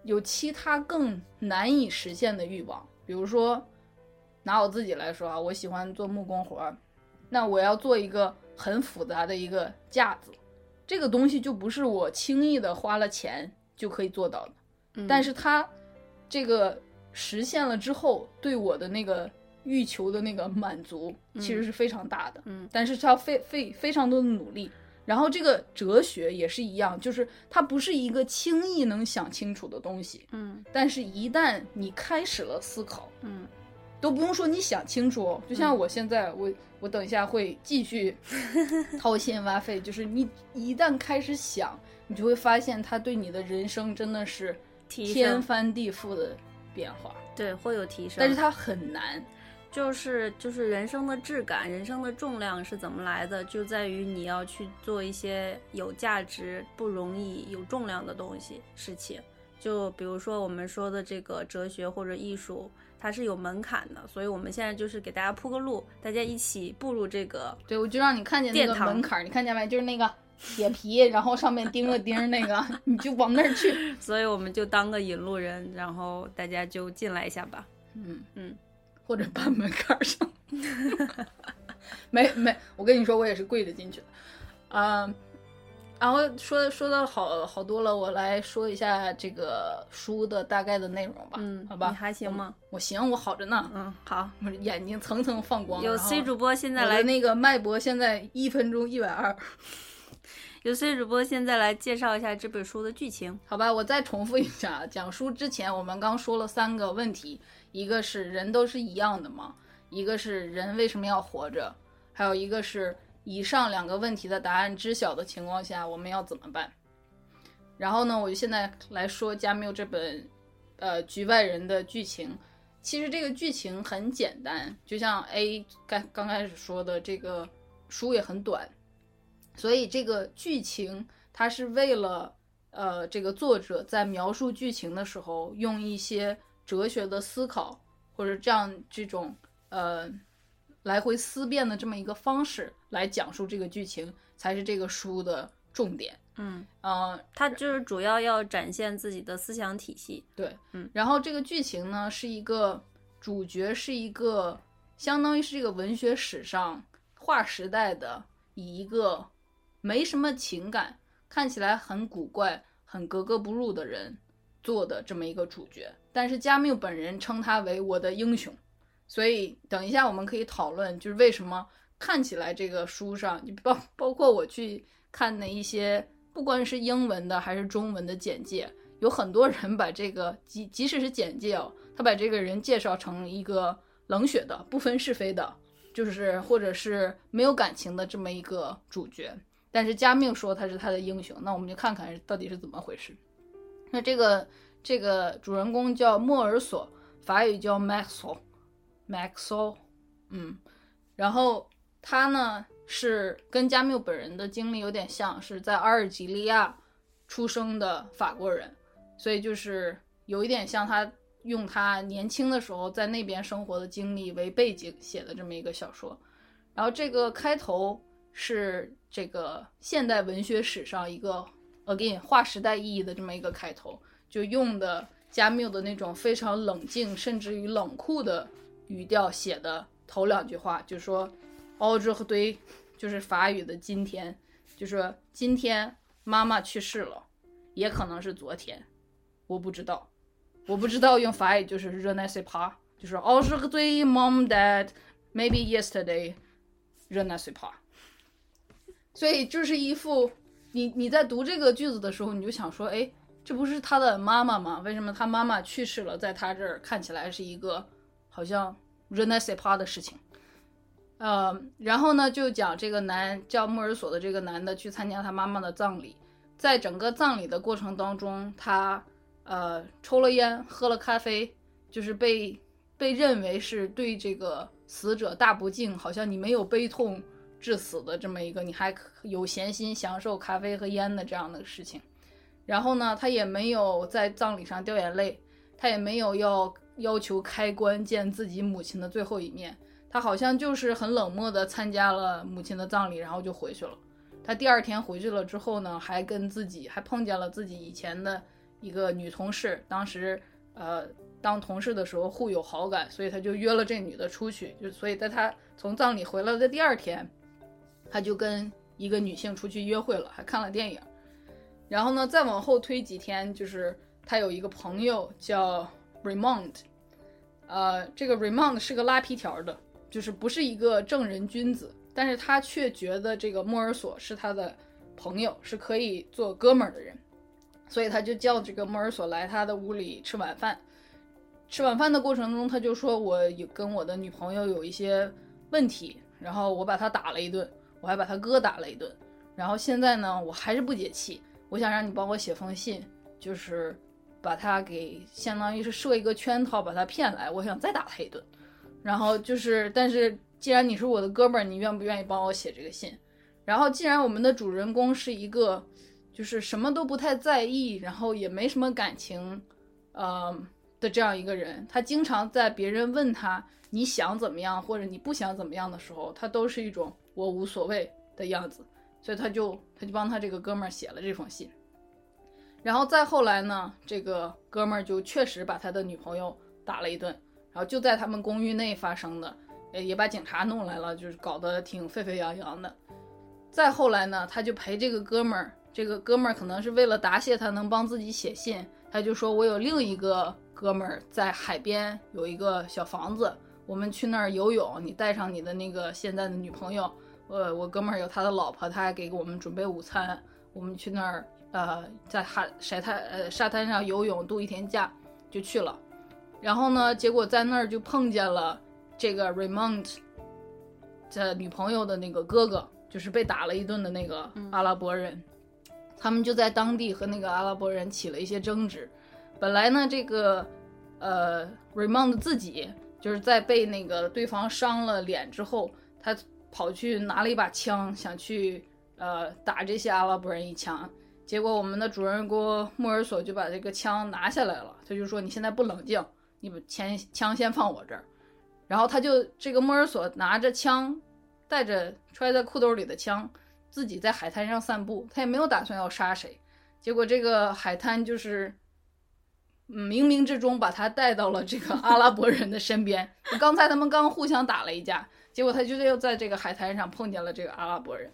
有其他更难以实现的欲望，比如说拿我自己来说啊，我喜欢做木工活儿，那我要做一个很复杂的一个架子，这个东西就不是我轻易的花了钱就可以做到的。嗯但是它这个实现了之后，对我的那个欲求的那个满足，其实是非常大的。嗯但是它要费费非常多的努力。然后这个哲学也是一样，就是它不是一个轻易能想清楚的东西，嗯。但是一旦你开始了思考，嗯。都不用说你想清楚哦。就像我现在，我我等一下会继续 掏心挖肺，就是你一旦开始想，你就会发现它对你的人生真的是天翻地覆的变化，对会有提升，但是它很难。就是就是人生的质感，人生的重量是怎么来的，就在于你要去做一些有价值、不容易、有重量的东西事情。就比如说我们说的这个哲学或者艺术，它是有门槛的，所以我们现在就是给大家铺个路，大家一起步入这个。对，我就让你看见那个门槛儿，你看见没？就是那个铁皮，然后上面钉个钉儿那个，你就往那儿去。所以我们就当个引路人，然后大家就进来一下吧。嗯嗯，或者搬门槛儿上。没没，我跟你说，我也是跪着进去的。嗯、然后说说的好好多了，我来说一下这个书的大概的内容吧。嗯好吧，你还行吗？我行，我好着呢。嗯，好。我眼睛层层放光。有 C 主播现在来，那个脉搏现在一分钟一百二。有 C 主播现在来介绍一下这本书的剧情。好吧，我再重复一下，讲书之前我们刚说了三个问题，一个是人都是一样的嘛？一个是人为什么要活着？还有一个是以上两个问题的答案知晓的情况下，我们要怎么办？然后呢，我就现在来说加缪这本呃《局外人》的剧情。其实这个剧情很简单，就像 A 刚刚开始说的，这个书也很短，所以这个剧情它是为了呃这个作者在描述剧情的时候用一些哲学的思考或者这样这种呃来回思辨的这么一个方式来讲述这个剧情，才是这个书的重点。嗯，呃，它就是主要要展现自己的思想体系。对，嗯，然后这个剧情呢，是一个主角是一个相当于是这个文学史上划时代的，以一个没什么情感，看起来很古怪、很格格不入的人做的这么一个主角。但是加缪本人称他为我的英雄，所以等一下我们可以讨论，就是为什么看起来这个书上，就包 包括我去看的一些。不管是英文的还是中文的简介，有很多人把这个即即使是简介哦，他把这个人介绍成一个冷血的、不分是非的，就是或者是没有感情的这么一个主角。但是加缪说他是他的英雄，那我们就看看到底是怎么回事。那这个这个主人公叫莫尔索，法语叫 Maxo，Maxo，嗯，然后他呢？是跟加缪本人的经历有点像，是在阿尔及利亚出生的法国人，所以就是有一点像他用他年轻的时候在那边生活的经历为背景写的这么一个小说。然后这个开头是这个现代文学史上一个 again 划时代意义的这么一个开头，就用的加缪的那种非常冷静甚至于冷酷的语调写的头两句话，就说。奥之和对，就是法语的今天，就是今天妈妈去世了，也可能是昨天，我不知道，我不知道用法语就是 r e n a i s pas，就是奥之和对 mom dad，maybe yesterday r e n a i s s pas，所以就是一副你你在读这个句子的时候，你就想说，哎，这不是他的妈妈吗？为什么他妈妈去世了，在他这儿看起来是一个好像 r e n a i s s pas 的事情？呃，然后呢，就讲这个男叫莫尔索的这个男的去参加他妈妈的葬礼，在整个葬礼的过程当中，他呃抽了烟，喝了咖啡，就是被被认为是对这个死者大不敬，好像你没有悲痛致死的这么一个，你还有闲心享受咖啡和烟的这样的事情。然后呢，他也没有在葬礼上掉眼泪，他也没有要要求开棺见自己母亲的最后一面。他好像就是很冷漠的参加了母亲的葬礼，然后就回去了。他第二天回去了之后呢，还跟自己还碰见了自己以前的一个女同事，当时呃当同事的时候互有好感，所以他就约了这女的出去。就所以在他从葬礼回来的第二天，他就跟一个女性出去约会了，还看了电影。然后呢，再往后推几天，就是他有一个朋友叫 Raymond，呃，这个 Raymond 是个拉皮条的。就是不是一个正人君子，但是他却觉得这个莫尔索是他的朋友，是可以做哥们儿的人，所以他就叫这个莫尔索来他的屋里吃晚饭。吃晚饭的过程中，他就说：“我有跟我的女朋友有一些问题，然后我把他打了一顿，我还把他哥打了一顿，然后现在呢，我还是不解气，我想让你帮我写封信，就是把他给相当于是设一个圈套，把他骗来，我想再打他一顿。”然后就是，但是既然你是我的哥们儿，你愿不愿意帮我写这个信？然后既然我们的主人公是一个，就是什么都不太在意，然后也没什么感情，呃的这样一个人，他经常在别人问他你想怎么样或者你不想怎么样的时候，他都是一种我无所谓的样子，所以他就他就帮他这个哥们儿写了这封信。然后再后来呢，这个哥们儿就确实把他的女朋友打了一顿。然后就在他们公寓内发生的，也把警察弄来了，就是搞得挺沸沸扬扬的。再后来呢，他就陪这个哥们儿，这个哥们儿可能是为了答谢他能帮自己写信，他就说：“我有另一个哥们儿在海边有一个小房子，我们去那儿游泳，你带上你的那个现在的女朋友，呃，我哥们儿有他的老婆，他还给我们准备午餐，我们去那儿，呃，在海晒滩，呃，沙滩上游泳度一天假，就去了。”然后呢？结果在那儿就碰见了这个 Raymond，的女朋友的那个哥哥，就是被打了一顿的那个阿拉伯人，他们就在当地和那个阿拉伯人起了一些争执。本来呢，这个呃 Raymond 自己就是在被那个对方伤了脸之后，他跑去拿了一把枪，想去呃打这些阿拉伯人一枪。结果我们的主人公莫尔索就把这个枪拿下来了，他就说：“你现在不冷静，你把枪枪先放我这儿。”然后他就这个莫尔索拿着枪，带着揣在裤兜里的枪，自己在海滩上散步，他也没有打算要杀谁。结果这个海滩就是冥冥之中把他带到了这个阿拉伯人的身边。刚才他们刚互相打了一架，结果他就又在这个海滩上碰见了这个阿拉伯人。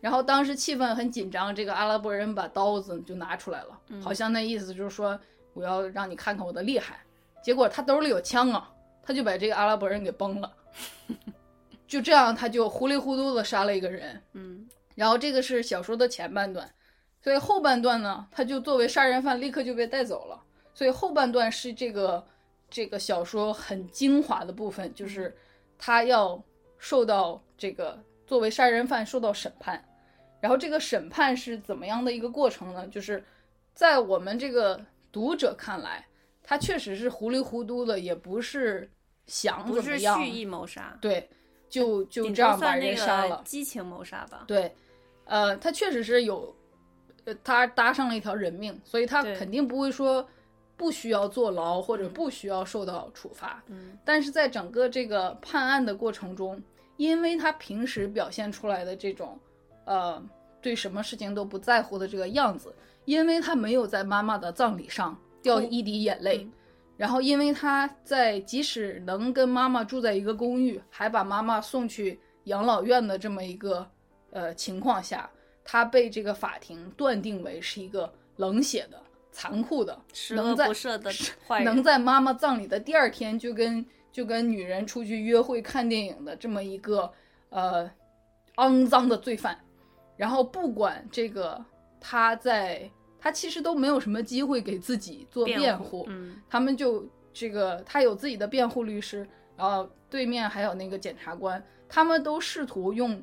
然后当时气氛很紧张，这个阿拉伯人把刀子就拿出来了，好像那意思就是说我要让你看看我的厉害。结果他兜里有枪啊，他就把这个阿拉伯人给崩了。就这样，他就糊里糊涂的杀了一个人。嗯，然后这个是小说的前半段，所以后半段呢，他就作为杀人犯立刻就被带走了。所以后半段是这个这个小说很精华的部分，就是他要受到这个作为杀人犯受到审判。然后这个审判是怎么样的一个过程呢？就是在我们这个读者看来，他确实是糊里糊涂的，也不是想不是怎么样，蓄意谋杀，对，就就这样把人杀了。激情谋杀吧。对，呃，他确实是有，呃，他搭上了一条人命，所以他肯定不会说不需要坐牢或者不需要受到处罚。嗯但是在整个这个判案的过程中，因为他平时表现出来的这种，呃，对什么事情都不在乎的这个样子，因为他没有在妈妈的葬礼上掉一滴眼泪，嗯然后因为他在即使能跟妈妈住在一个公寓，还把妈妈送去养老院的这么一个呃情况下，他被这个法庭断定为是一个冷血的、残酷的，十能在恶不赦的 坏人，能在妈妈葬礼的第二天就跟就跟女人出去约会看电影的这么一个呃肮脏的罪犯，然后不管这个他在他其实都没有什么机会给自己做辩护，嗯。他们就这个他有自己的辩护律师，然后对面还有那个检察官，他们都试图用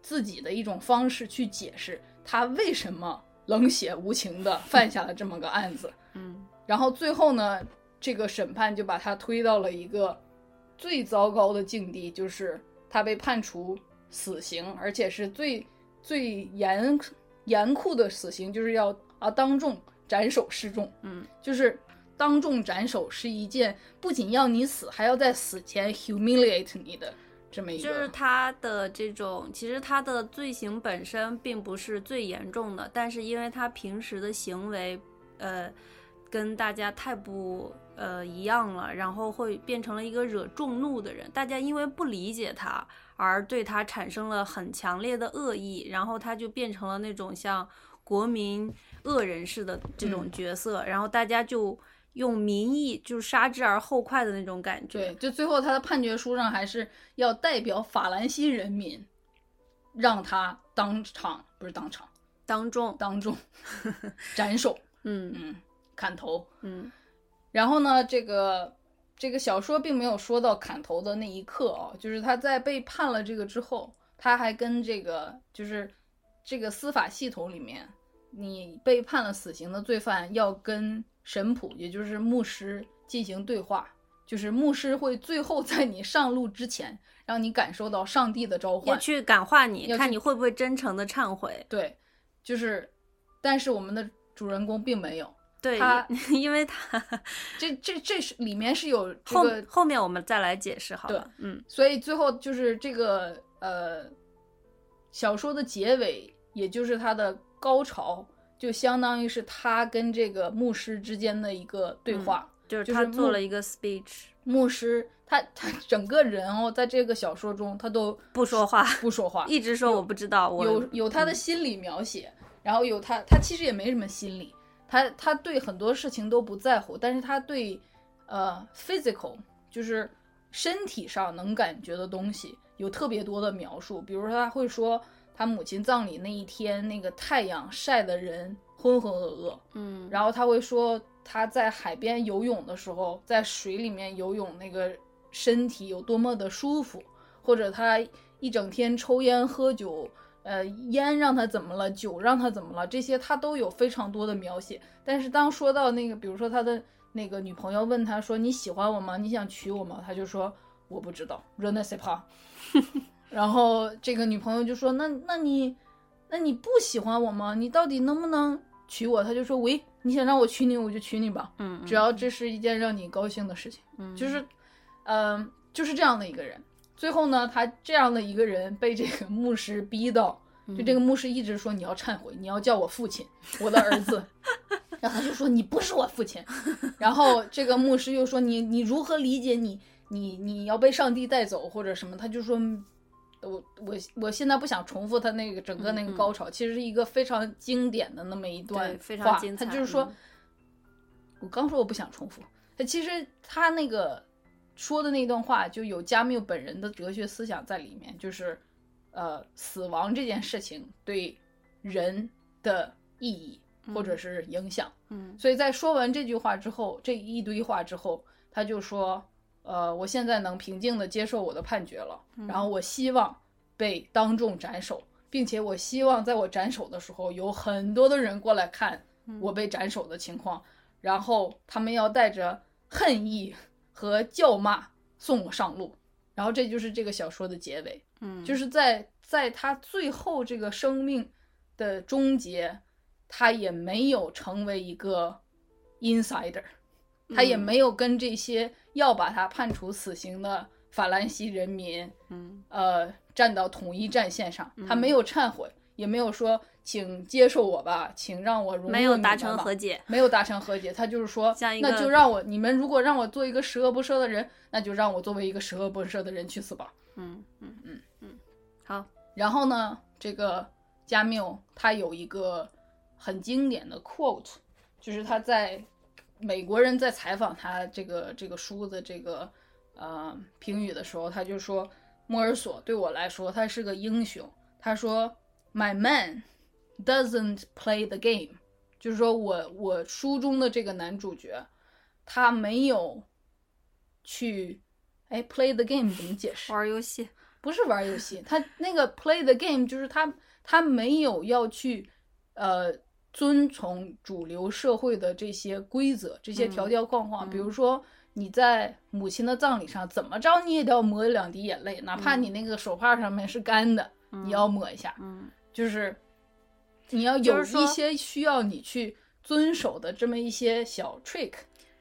自己的一种方式去解释他为什么冷血无情的 犯下了这么个案子。嗯然后最后呢，这个审判就把他推到了一个最糟糕的境地，就是他被判处死刑，而且是最最严严酷的死刑，就是要啊当众斩首示众。嗯，就是当众斩首是一件不仅要你死，还要在死前 humiliate 你的这么一个。就是他的这种，其实他的罪行本身并不是最严重的，但是因为他平时的行为，呃，跟大家太不呃一样了，然后会变成了一个惹众怒的人。大家因为不理解他，而对他产生了很强烈的恶意，然后他就变成了那种像国民恶人似的这种嗯角色，然后大家就用民意就是杀之而后快的那种感觉。对，就最后他的判决书上还是要代表法兰西人民，让他当场不是当场当众，当众 斩首，嗯嗯，砍头。嗯然后呢，这个这个小说并没有说到砍头的那一刻啊，就是他在被判了这个之后，他还跟这个就是这个司法系统里面，你被判了死刑的罪犯要跟神谱，也就是牧师进行对话，就是牧师会最后在你上路之前，让你感受到上帝的召要唤。去感化你，看你会不会真诚的忏悔。对，就是，但是我们的主人公并没有，对他，因为他这这这是里面是有 这后个后面我们再来解释好了。嗯所以最后就是这个呃，小说的结尾，也就是它的高潮，就相当于是他跟这个牧师之间的一个对话。就是他做了一个 speech，牧师他他整个人哦，在这个小说中他都不说话，不说话，一直说我不知道，我有有他的心理描写，然后有他他其实也没什么心理，他他对很多事情都不在乎，但是他对呃 physical 就是身体上能感觉的东西有特别多的描述，比如说他会说他母亲葬礼那一天那个太阳晒的人浑浑噩噩，嗯，然后他会说他在海边游泳的时候，在水里面游泳那个身体有多么的舒服，或者他一整天抽烟喝酒，呃，烟让他怎么了，酒让他怎么了，这些他都有非常多的描写。但是当说到那个，比如说他的那个女朋友问他说：“你喜欢我吗？你想娶我吗？”他就说：“我不知道 r e n a s pas。” 然后这个女朋友就说：“那那你，那你不喜欢我吗？你到底能不能娶我？”他就说：“喂，你想让我娶你，我就娶你吧。嗯，只要这是一件让你高兴的事情。嗯就是，嗯、就是这样的一个人。最后呢，他这样的一个人被这个牧师逼到，就这个牧师一直说你要忏悔，你要叫我父亲，我的儿子。然后他就说你不是我父亲。然后这个牧师又说你你如何理解你你你要被上帝带走或者什么？他就说。我我我现在不想重复他那个整个那个高潮，其实是一个非常经典的那么一段对非常话精彩他就是说，嗯。我刚说我不想重复，他其实他那个说的那段话就有加缪本人的哲学思想在里面，就是呃死亡这件事情对人的意义或者是影响。嗯。所以在说完这句话之后，这一堆话之后，他就说：“呃，我现在能平静的接受我的判决了，然后我希望被当众斩首，并且我希望在我斩首的时候，有很多的人过来看我被斩首的情况，然后他们要带着恨意和叫骂送我上路。”然后这就是这个小说的结尾。嗯，就是在在他最后这个生命的终结，他也没有成为一个 insider，他也嗯没有跟这些要把他判处死刑的法兰西人民，嗯呃，站到统一战线上。他没有忏悔，也没有说请接受我吧，请让我融入没有达成和解。没有达成和解，他就是说，那就让我你们如果让我做一个十恶不赦的人，那就让我作为一个十恶不赦的人去死吧。嗯嗯嗯嗯，好，然后呢，这个加缪他有一个很经典的 quote，就是他在美国人在采访他这个这个书的这个呃评语的时候，他就说莫尔索对我来说他是个英雄。他说：“My man doesn't play the game。”就是说我我书中的这个男主角，他没有去哎 play the game 怎么解释？玩游戏。不是玩游戏，他那个 play the game 就是他他没有要去呃遵从主流社会的这些规则、这些条条框框。比如说你在母亲的葬礼上，怎么着你也得要抹两滴眼泪，哪怕你那个手帕上面是干的，你要抹一下。嗯就是你要有一些需要你去遵守的这么一些小 trick，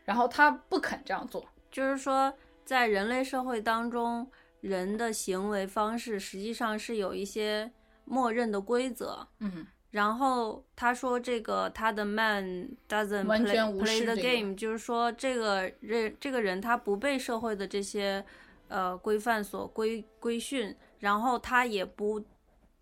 然后他不肯这样做。就是说，在人类社会当中，人的行为方式实际上是有一些默认的规则。嗯，然后他说这个他的 man doesn't play, play the game，就是说这个人这个人他不被社会的这些呃规范所规规训，然后他也不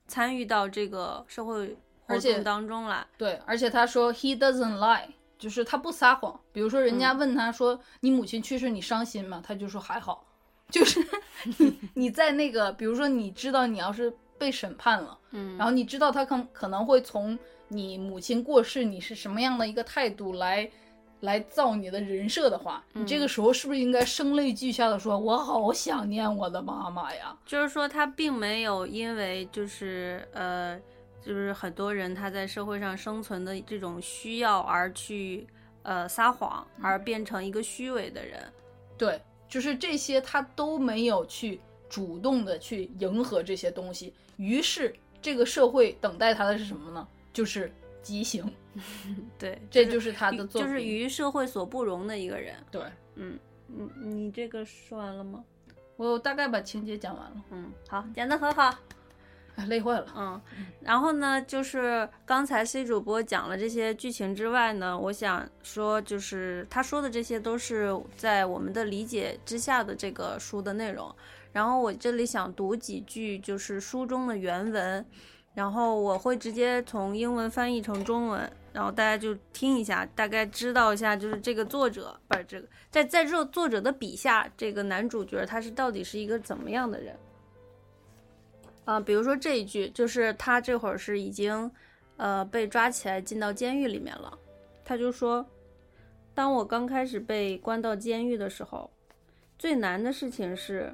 参与到这个社会活动当中来。对，而且他说 he doesn't lie，就是他不撒谎。比如说人家问他说、你母亲去世你伤心吗？他就说还好。就是 你你在那个，比如说你知道你要是被审判了，嗯然后你知道他可可能会从你母亲过世你是什么样的一个态度来来造你的人设的话，你这个时候是不是应该声泪俱下的说：“我好想念我的妈妈呀就是说他并没有因为就是呃，就是很多人他在社会上生存的这种需要而去呃撒谎，而变成一个虚伪的人。？”对，就是这些他都没有去主动的去迎合这些东西，于是这个社会等待他的是什么呢？就是畸形，对，这就是他的作品。就是与社会所不容的一个人。对嗯，你你这个说完了吗？我大概把情节讲完了，嗯，好，讲的很好。哎，累坏了。嗯，然后呢，就是刚才 C 主播讲了这些剧情之外呢，我想说，就是他说的这些都是在我们的理解之下的这个书的内容。然后我这里想读几句，就是书中的原文，然后我会直接从英文翻译成中文，然后大家就听一下，大概知道一下，就是这个作者不是这个，在在这作者的笔下，这个男主角他是到底是一个怎么样的人。啊、比如说这一句，就是他这会儿是已经，呃，被抓起来进到监狱里面了。他就说，当我刚开始被关到监狱的时候，最难的事情是，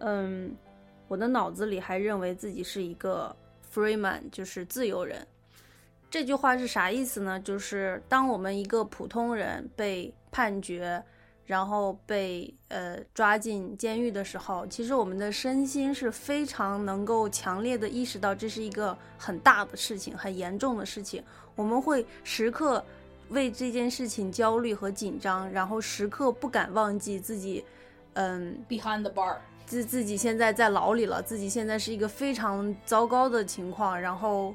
嗯，我的脑子里还认为自己是一个 free man，就是自由人。这句话是啥意思呢？就是当我们一个普通人被判决，然后被呃抓进监狱的时候，其实我们的身心是非常能够强烈的意识到这是一个很大的事情，很严重的事情。我们会时刻为这件事情焦虑和紧张，然后时刻不敢忘记自己，嗯，behind the bar，自自己现在在牢里了，自己现在是一个非常糟糕的情况，然后，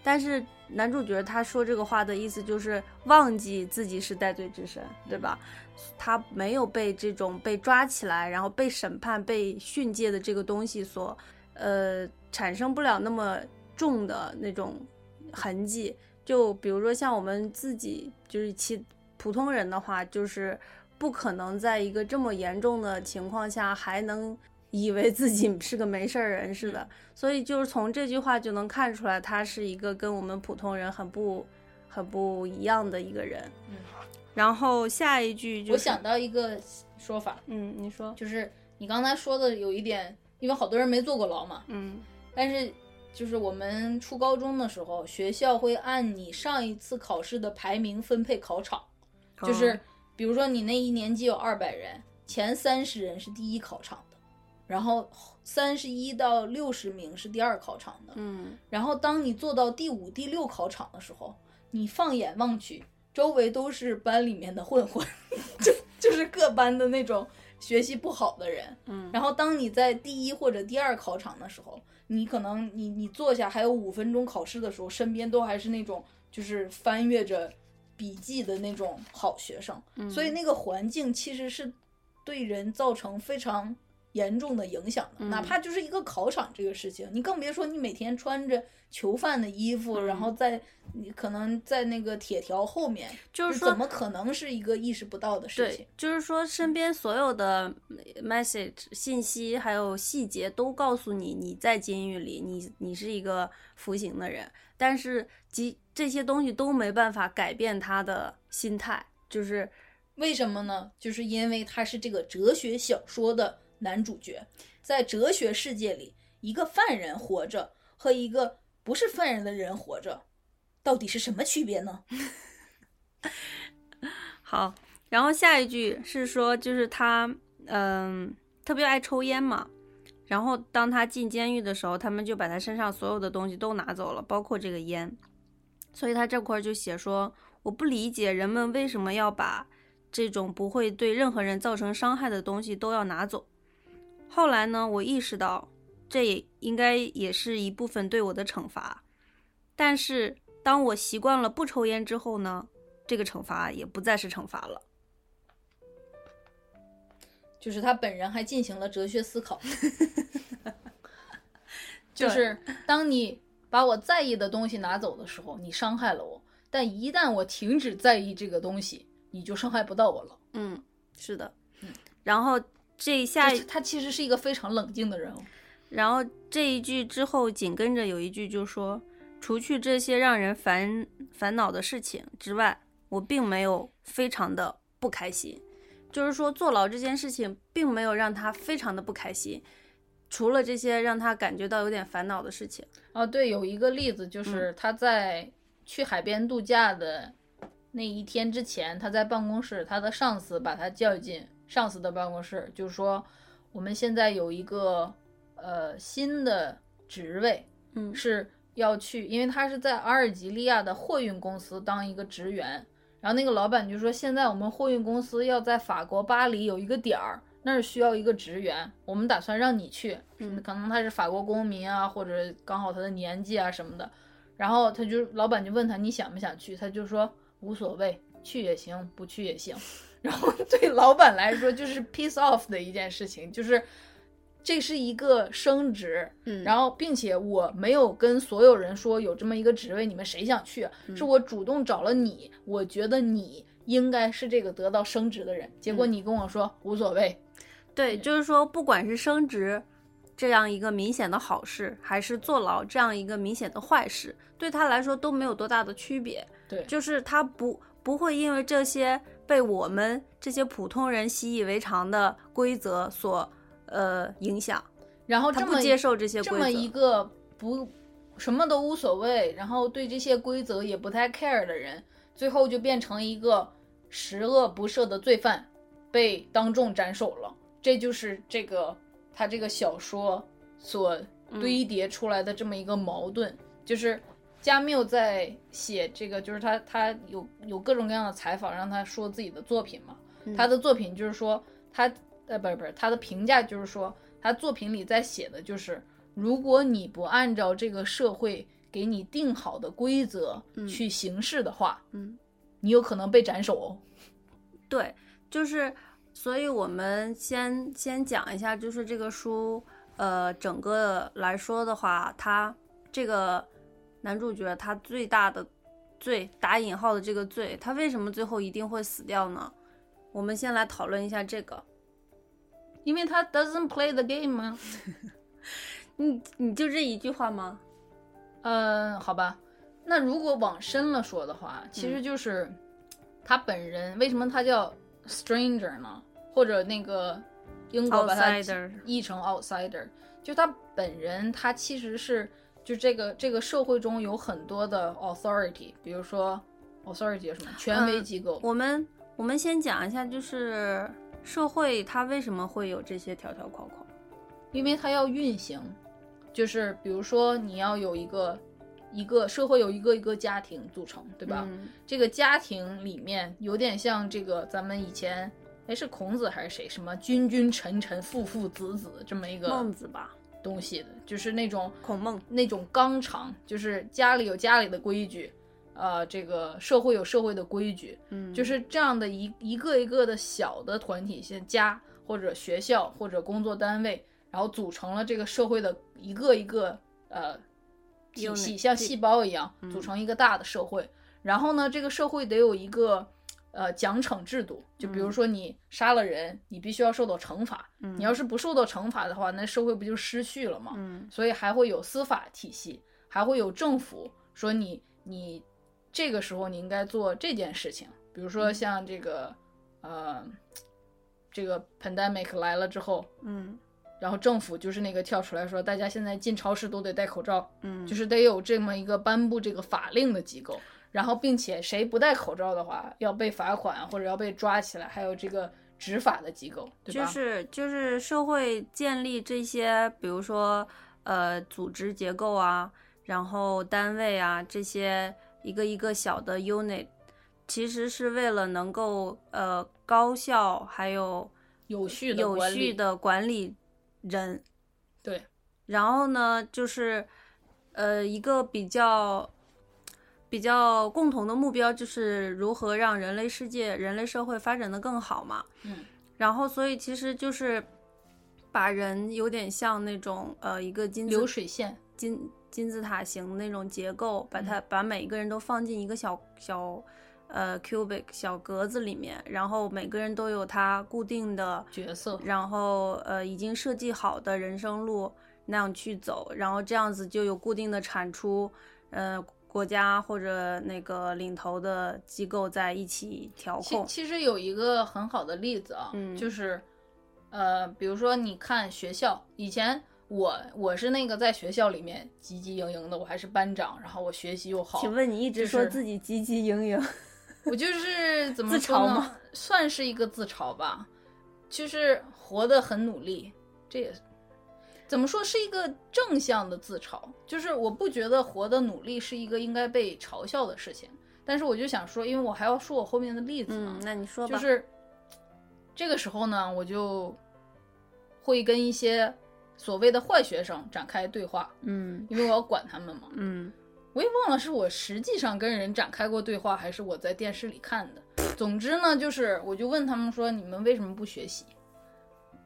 但是男主角他说这个话的意思就是忘记自己是戴罪之身，对吧？他没有被这种被抓起来，然后被审判、被训诫的这个东西所，呃，产生不了那么重的那种痕迹。就比如说像我们自己，就是其普通人的话，就是不可能在一个这么严重的情况下还能以为自己 是个没事儿人似的。所以就是从这句话就能看出来，他是一个跟我们普通人很不很不一样的一个人。嗯，然后下一句就是，我想到一个说法，嗯，你说，就是你刚才说的有一点，因为好多人没坐过牢嘛，嗯。但是就是我们初高中的时候，学校会按你上一次考试的排名分配考场，就是比如说你那一年级有二百人，前三十人是第一考场的，然后三十一到六十名是第二考场的，嗯。然后当你做到第五、第六考场的时候，你放眼望去，周围都是班里面的混混，就就是各班的那种学习不好的人。嗯。然后当你在第一或者第二考场的时候，你可能你你坐下还有五分钟考试的时候，身边都还是那种就是翻阅着笔记的那种好学生，嗯。所以那个环境其实是对人造成非常严重的影响的，嗯。哪怕就是一个考场这个事情，你更别说你每天穿着囚犯的衣服，嗯然后在你可能在那个铁条后面，就是说怎么可能是一个意识不到的事情对？，就是说身边所有的 message 信息还有细节都告诉你你在监狱里，你你是一个服刑的人，但是即这些东西都没办法改变他的心态，就是为什么呢？就是因为他是这个哲学小说的男主角，在哲学世界里，一个犯人活着和一个不是犯人的人活着，到底是什么区别呢？好。然后下一句是说，就是他嗯特别爱抽烟嘛，然后当他进监狱的时候，他们就把他身上所有的东西都拿走了，包括这个烟。所以他这块儿就写说，我不理解人们为什么要把这种不会对任何人造成伤害的东西都要拿走。后来呢，我意识到这也应该也是一部分对我的惩罚。但是当我习惯了不抽烟之后呢，这个惩罚也不再是惩罚了。就是他本人还进行了哲学思考，就是当你把我在意的东西拿走的时候，你伤害了我；但一旦我停止在意这个东西，你就伤害不到我了。嗯，是的。嗯然后这下就是他其实是一个非常冷静的人物。然后这一句之后紧跟着有一句就说，除去这些让人烦烦恼的事情之外，我并没有非常的不开心。就是说坐牢这件事情并没有让他非常的不开心，除了这些让他感觉到有点烦恼的事情。哦，对，有一个例子就是他在去海边度假的那一天之前，他在办公室，他的上司把他叫进上司的办公室，就是说我们现在有一个呃新的职位，嗯。是要去，因为他是在阿尔及利亚的货运公司当一个职员，然后那个老板就说，现在我们货运公司要在法国巴黎有一个点儿，那是需要一个职员，我们打算让你去，嗯可能他是法国公民啊，或者刚好他的年纪啊什么的，然后他就老板就问他你想不想去，他就说无所谓，去也行，不去也行。然后对老板来说就是 piece off 的一件事情，就是这是一个升职，嗯然后并且我没有跟所有人说有这么一个职位，你们谁想去？是我主动找了你，我觉得你应该是这个得到升职的人，结果你跟我说无所谓，对，就是说，不管是升职这样一个明显的好事，还是坐牢这样一个明显的坏事，对他来说都没有多大的区别。对就是他不不会因为这些被我们这些普通人习以为常的规则所呃影响。然后他不接受这些规则，这么一个不什么都无所谓，然后对这些规则也不太 care 的人，最后就变成一个十恶不赦的罪犯，被当众斩首了。这就是这个他这个小说所堆叠出来的这么一个矛盾，就是加缪在写这个，就是他他有有各种各样的采访，让他说自己的作品嘛。他的作品就是说他呃不是不是他的评价就是说他作品里在写的就是，如果你不按照这个社会给你定好的规则去行事的话，嗯，你有可能被斩首哦。对，就是，所以我们先先讲一下，就是这个书，呃，整个来说的话，他这个男主角他最大的罪打引号的这个罪，他为什么最后一定会死掉呢？我们先来讨论一下这个。因为他 doesn't play the game 吗？你你就这一句话吗？嗯，好吧。那如果往深了说的话，其实就是他本人为什么他叫 stranger 呢？或者那个英国把它译成 outsider，就他本人他其实是就这个这个社会中有很多的 authority，比如说 authority 有什么权威机构，我们我们先讲一下，就是社会它为什么会有这些条条框框？因为它要运行，就是比如说你要有一个一个社会有一个一个家庭组成，对吧？嗯这个家庭里面有点像这个咱们以前，哎是孔子还是谁？什么君君臣臣父父子子这么一个孟子吧，东西的，就是那种孔孟。那种纲常，就是家里有家里的规矩，呃，这个社会有社会的规矩，嗯，就是这样的一一个一个的小的团体，像家或者学校或者工作单位，然后组成了这个社会的一个一个呃体系，像细胞一样嗯组成一个大的社会。然后呢，这个社会得有一个呃奖惩制度，就比如说你杀了人，你必须要受到惩罚。嗯你要是不受到惩罚的话，那社会不就失序了吗？嗯所以还会有司法体系，还会有政府说你你这个时候你应该做这件事情，比如说像这个、呃这个 pandemic 来了之后，嗯然后政府就是那个跳出来说，大家现在进超市都得戴口罩，嗯，就是得有这么一个颁布这个法令的机构，然后并且谁不戴口罩的话要被罚款或者要被抓起来，还有这个执法的机构，对吧？就是就是社会建立这些，比如说呃组织结构啊，然后单位啊这些一个一个小的 unit，其实是为了能够呃高效还有有序的有序的管理人。对，然后呢，就是呃一个比较比较共同的目标，就是如何让人类世界、人类社会发展的更好嘛。嗯，然后所以其实就是把人有点像那种呃一个金字流水线，金金字塔形那种结构，把嗯它、把每一个人都放进一个小小呃 cubic 小格子里面，然后每个人都有他固定的角色，然后呃已经设计好的人生路那样去走，然后这样子就有固定的产出，呃国家或者那个领头的机构在一起调控。其其实有一个很好的例子啊，嗯就是，呃，比如说你看学校，以前我我是那个在学校里面汲汲营营的，我还是班长，然后我学习又好，请问你一直说自己汲汲营营，我就是怎么自说呢嘲吗？算是一个自嘲吧，就是活得很努力，这也怎么说是一个正向的自嘲。就是我不觉得活得努力是一个应该被嘲笑的事情，但是我就想说，因为我还要说我后面的例子嘛嗯，，那你说吧。就是这个时候呢，我就会跟一些所谓的坏学生展开对话，嗯因为我要管他们嘛。嗯我也忘了是我实际上跟人展开过对话，还是我在电视里看的。总之呢，就是我就问他们说：“你们为什么不学习？”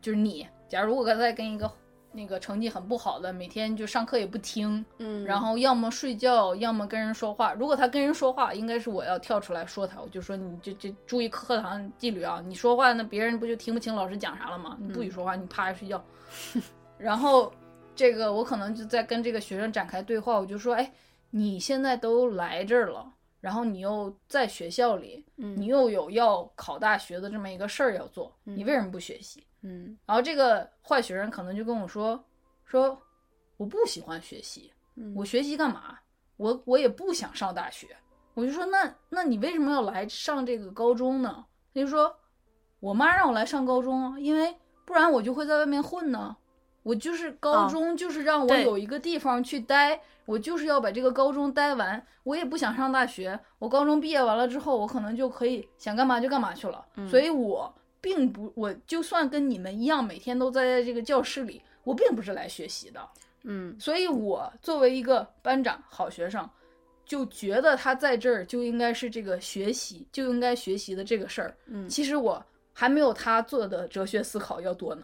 就是你，假如我刚才跟一个那个成绩很不好的，每天就上课也不听，嗯，然后要么睡觉，要么跟人说话。如果他跟人说话，应该是我要跳出来说他，我就说你这这注意课堂纪律啊！你说话那别人不就听不清老师讲啥了吗？你不许说话，你趴着睡觉。然后这个我可能就在跟这个学生展开对话，我就说，哎，你现在都来这儿了，然后你又在学校里，嗯你又有要考大学的这么一个事儿要做，你为什么不学习？嗯然后这个坏学生可能就跟我说：“说我不喜欢学习，嗯我学习干嘛？我我也不想上大学。我就说那那你为什么要来上这个高中呢？他就说，我妈让我来上高中啊，因为不然我就会在外面混呢。我就是高哦中，就是让我有一个地方去待，我就是要把这个高中待完。我也不想上大学，我高中毕业完了之后，我可能就可以想干嘛就干嘛去了。嗯所以我并不，我就算跟你们一样，每天都待在这个教室里，我并不是来学习的。嗯所以我作为一个班长、好学生，就觉得他在这儿就应该是这个学习，就应该学习的这个事儿。嗯其实我还没有他做的哲学思考要多呢。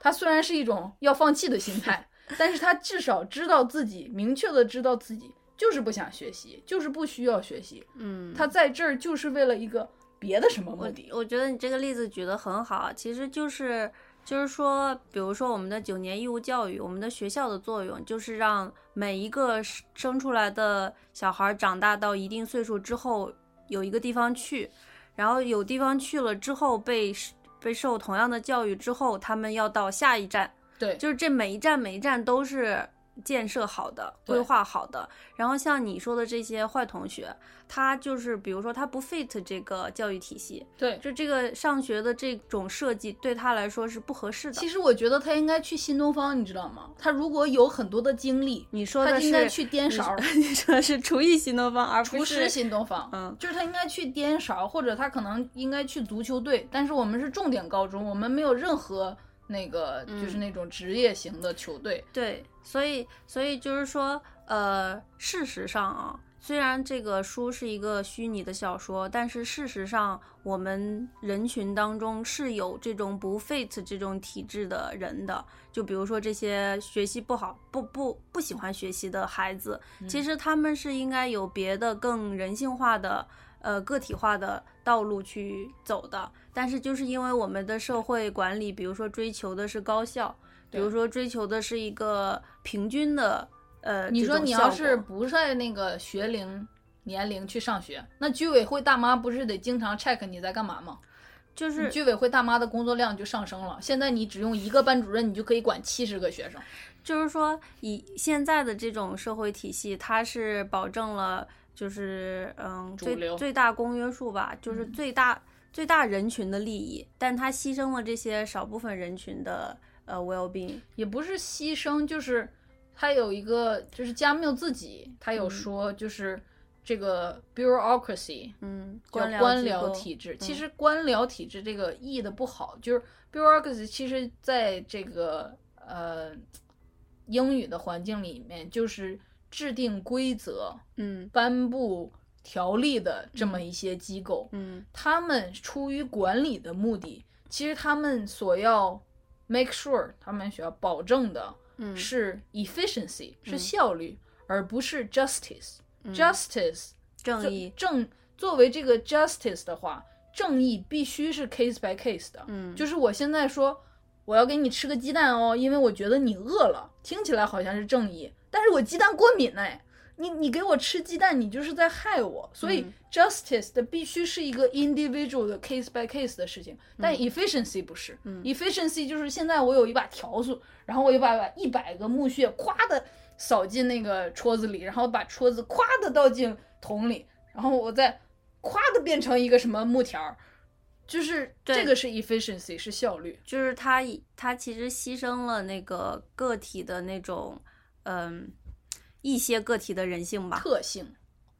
他虽然是一种要放弃的心态，但是他至少知道自己明确的知道自己就是不想学习，就是不需要学习。嗯，他在这儿就是为了一个别的什么目我的。我觉得你这个例子举得很好啊，其实就是就是说，比如说我们的九年义务教育，我们的学校的作用就是让每一个生生出来的小孩长大到一定岁数之后有一个地方去，然后有地方去了之后被被受同样的教育之后，他们要到下一站，对，就是这每一站每一站都是建设好的、规划好的。然后像你说的这些坏同学，他就是比如说他不 fit 这个教育体系，对。就这个上学的这种设计对他来说是不合适的。其实我觉得他应该去新东方，你知道吗？他如果有很多的精力，你说的应该去颠勺儿你说的是厨艺新东方，而不厨师是新东方，嗯就是他应该去颠勺，或者他可能应该去足球队。但是我们是重点高中，我们没有任何那个就是嗯那种职业型的球队。对，所以所以就是说，呃，事实上啊，虽然这个书是一个虚拟的小说，但是事实上，我们人群当中是有这种不 fit 这种体质的人的。就比如说这些学习不好、不不不喜欢学习的孩子，其实他们是应该有别的更人性化的。呃，个体化的道路去走的，但是就是因为我们的社会管理，比如说追求的是高效，比如说追求的是一个平均的，呃，你说你要是不在那个学龄年龄去上学，那居委会大妈不是得经常 check 你在干嘛吗？就是居委会大妈的工作量就上升了。现在你只用一个班主任，你就可以管七十个学生。就是说，以现在的这种社会体系，它是保证了就是嗯最最大公约数吧，就是嗯最大、最大人群的利益，但他牺牲了这些少部分人群的呃 well being。也不是牺牲，就是他有一个，就是加缪自己他有说，就是这个 bureaucracy 嗯，叫官官僚体制。其嗯实官僚体制这个译的不好，就是 bureaucracy，其实在这个呃英语的环境里面，就是制定规则、嗯颁布条例的这么一些机构。嗯他们出于管理的目的，其实他们所要 make sure，他们需要保证的嗯是 efficiency，、是嗯效率，而不是 justice。嗯 justice 正义，正作为这个 justice 的话，正义必须是 case by case 的。嗯就是我现在说我要给你吃个鸡蛋哦，因为我觉得你饿了，听起来好像是正义，但是我鸡蛋过敏哎。你你给我吃鸡蛋，你就是在害我，所以嗯。justice 的必须是一个 individual 的 case by case 的事情，但 efficiency 不是、嗯。efficiency 就是现在我有一把笤帚，然后我就把把一百个木屑咵的扫进那个戳子里，然后把戳子咵的倒进桶里，然后我再咵的变成一个什么木条儿，就是这个是 efficiency 是效率。就是它它其实牺牲了那个个体的那种嗯一些个体的人性吧。特性，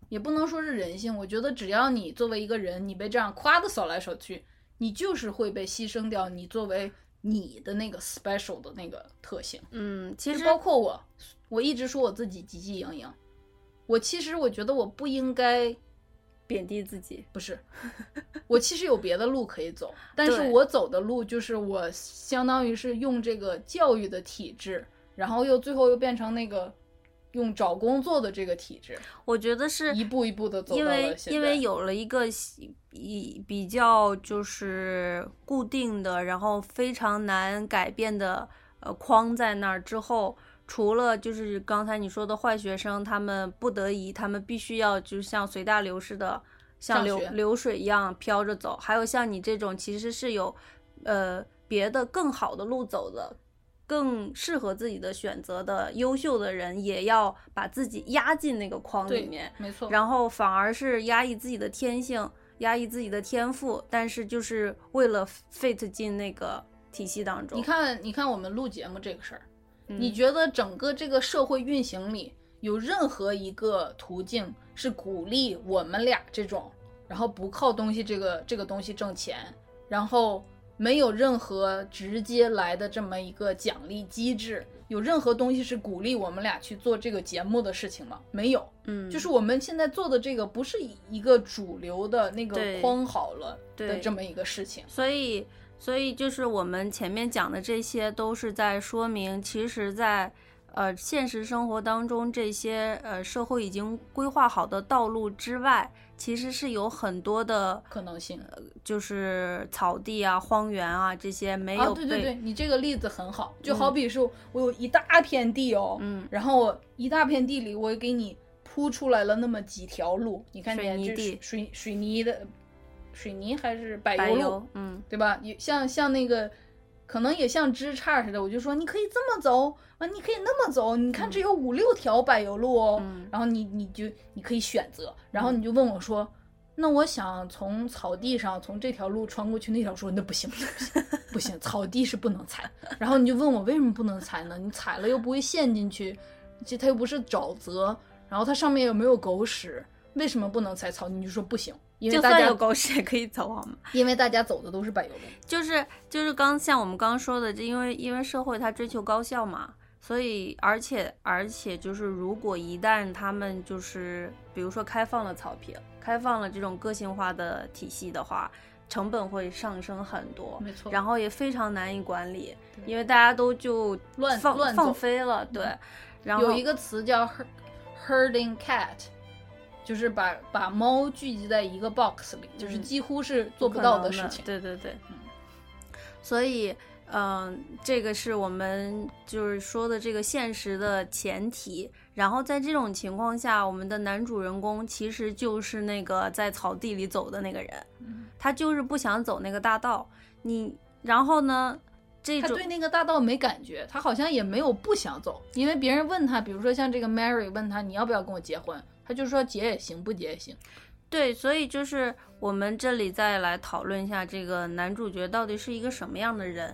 也不能说是人性。我觉得只要你作为一个人，你被这样夸的扫来扫去，你就是会被牺牲掉你作为你的那个 special 的那个特性。嗯，其实包括我，我一直说我自己汲汲营营，我其实我觉得我不应该，贬低自己。不是，我其实有别的路可以走，但是我走的路就是我相当于是用这个教育的体制，然后又最后又变成那个用找工作的这个体制，我觉得是一步一步的走因为到了现在。因为有了一个一比较就是固定的，然后非常难改变的呃框在那儿之后，除了就是刚才你说的坏学生，他们不得已，他们必须要就像随大流似的，像流流水一样飘着走，还有像你这种其实是有呃别的更好的路走的。更适合自己的选择的优秀的人，也要把自己压进那个框里面，没错。然后反而是压抑自己的天性，压抑自己的天赋，但是就是为了 fit 进那个体系当中。你看，你看我们录节目这个事儿，嗯，你觉得整个这个社会运行里有任何一个途径是鼓励我们俩这种，然后不靠东西这个这个东西挣钱，然后没有任何直接来的这么一个奖励机制，有任何东西是鼓励我们俩去做这个节目的事情吗？没有，嗯，就是我们现在做的这个不是一个主流的那个框好了的这么一个事情。所以，所以就是我们前面讲的这些，都是在说明，其实在，呃现实生活当中，这些呃社会已经规划好的道路之外，其实是有很多的，可能性。就是草地啊、荒原啊这些没有啊，对对对，你这个例子很好，就好比是我有一大片地哦，嗯，然后我一大片地里，我给你铺出来了那么几条路，你看水泥地水水泥的，水泥还是柏柏油路，嗯，对吧？你像像那个，可能也像枝杈似的，我就说你可以这么走啊，你可以那么走，你看只有五六条柏油路哦，嗯然后你你就你可以选择，然后你就问我说。那我想从草地上从这条路穿过去那条说那不行不行不行草地是不能踩。然后你就问我为什么不能踩呢？你踩了又不会陷进去，这它又不是沼泽，然后它上面又没有狗屎，为什么不能踩草地？你就说不行，因为大家就算有狗屎也可以走好吗？因为大家走的都是柏油路。就是就是刚像我们刚刚说的，这因为因为社会它追求高效嘛，所以而且而且就是如果一旦他们就是比如说开放了草坪，开放了这种个性化的体系的话，成本会上升很多，没错然后也非常难以管理，因为大家都就乱放放乱放飞了，对，然后有一个词叫 her- herding cat，就是把把猫聚集在一个 box 里，就是嗯几乎是做不不到的的事情。对对对，嗯所以，嗯、这个是我们就是说的这个现实的前提。然后在这种情况下，我们的男主人公其实就是那个在草地里走的那个人，嗯他就是不想走那个大道。你，然后呢，这种他对那个大道没感觉，他好像也没有不想走，因为别人问他，比如说像这个 Mary 问他你要不要跟我结婚，他就说结也行，不结也行。对，所以就是我们这里再来讨论一下这个男主角到底是一个什么样的人。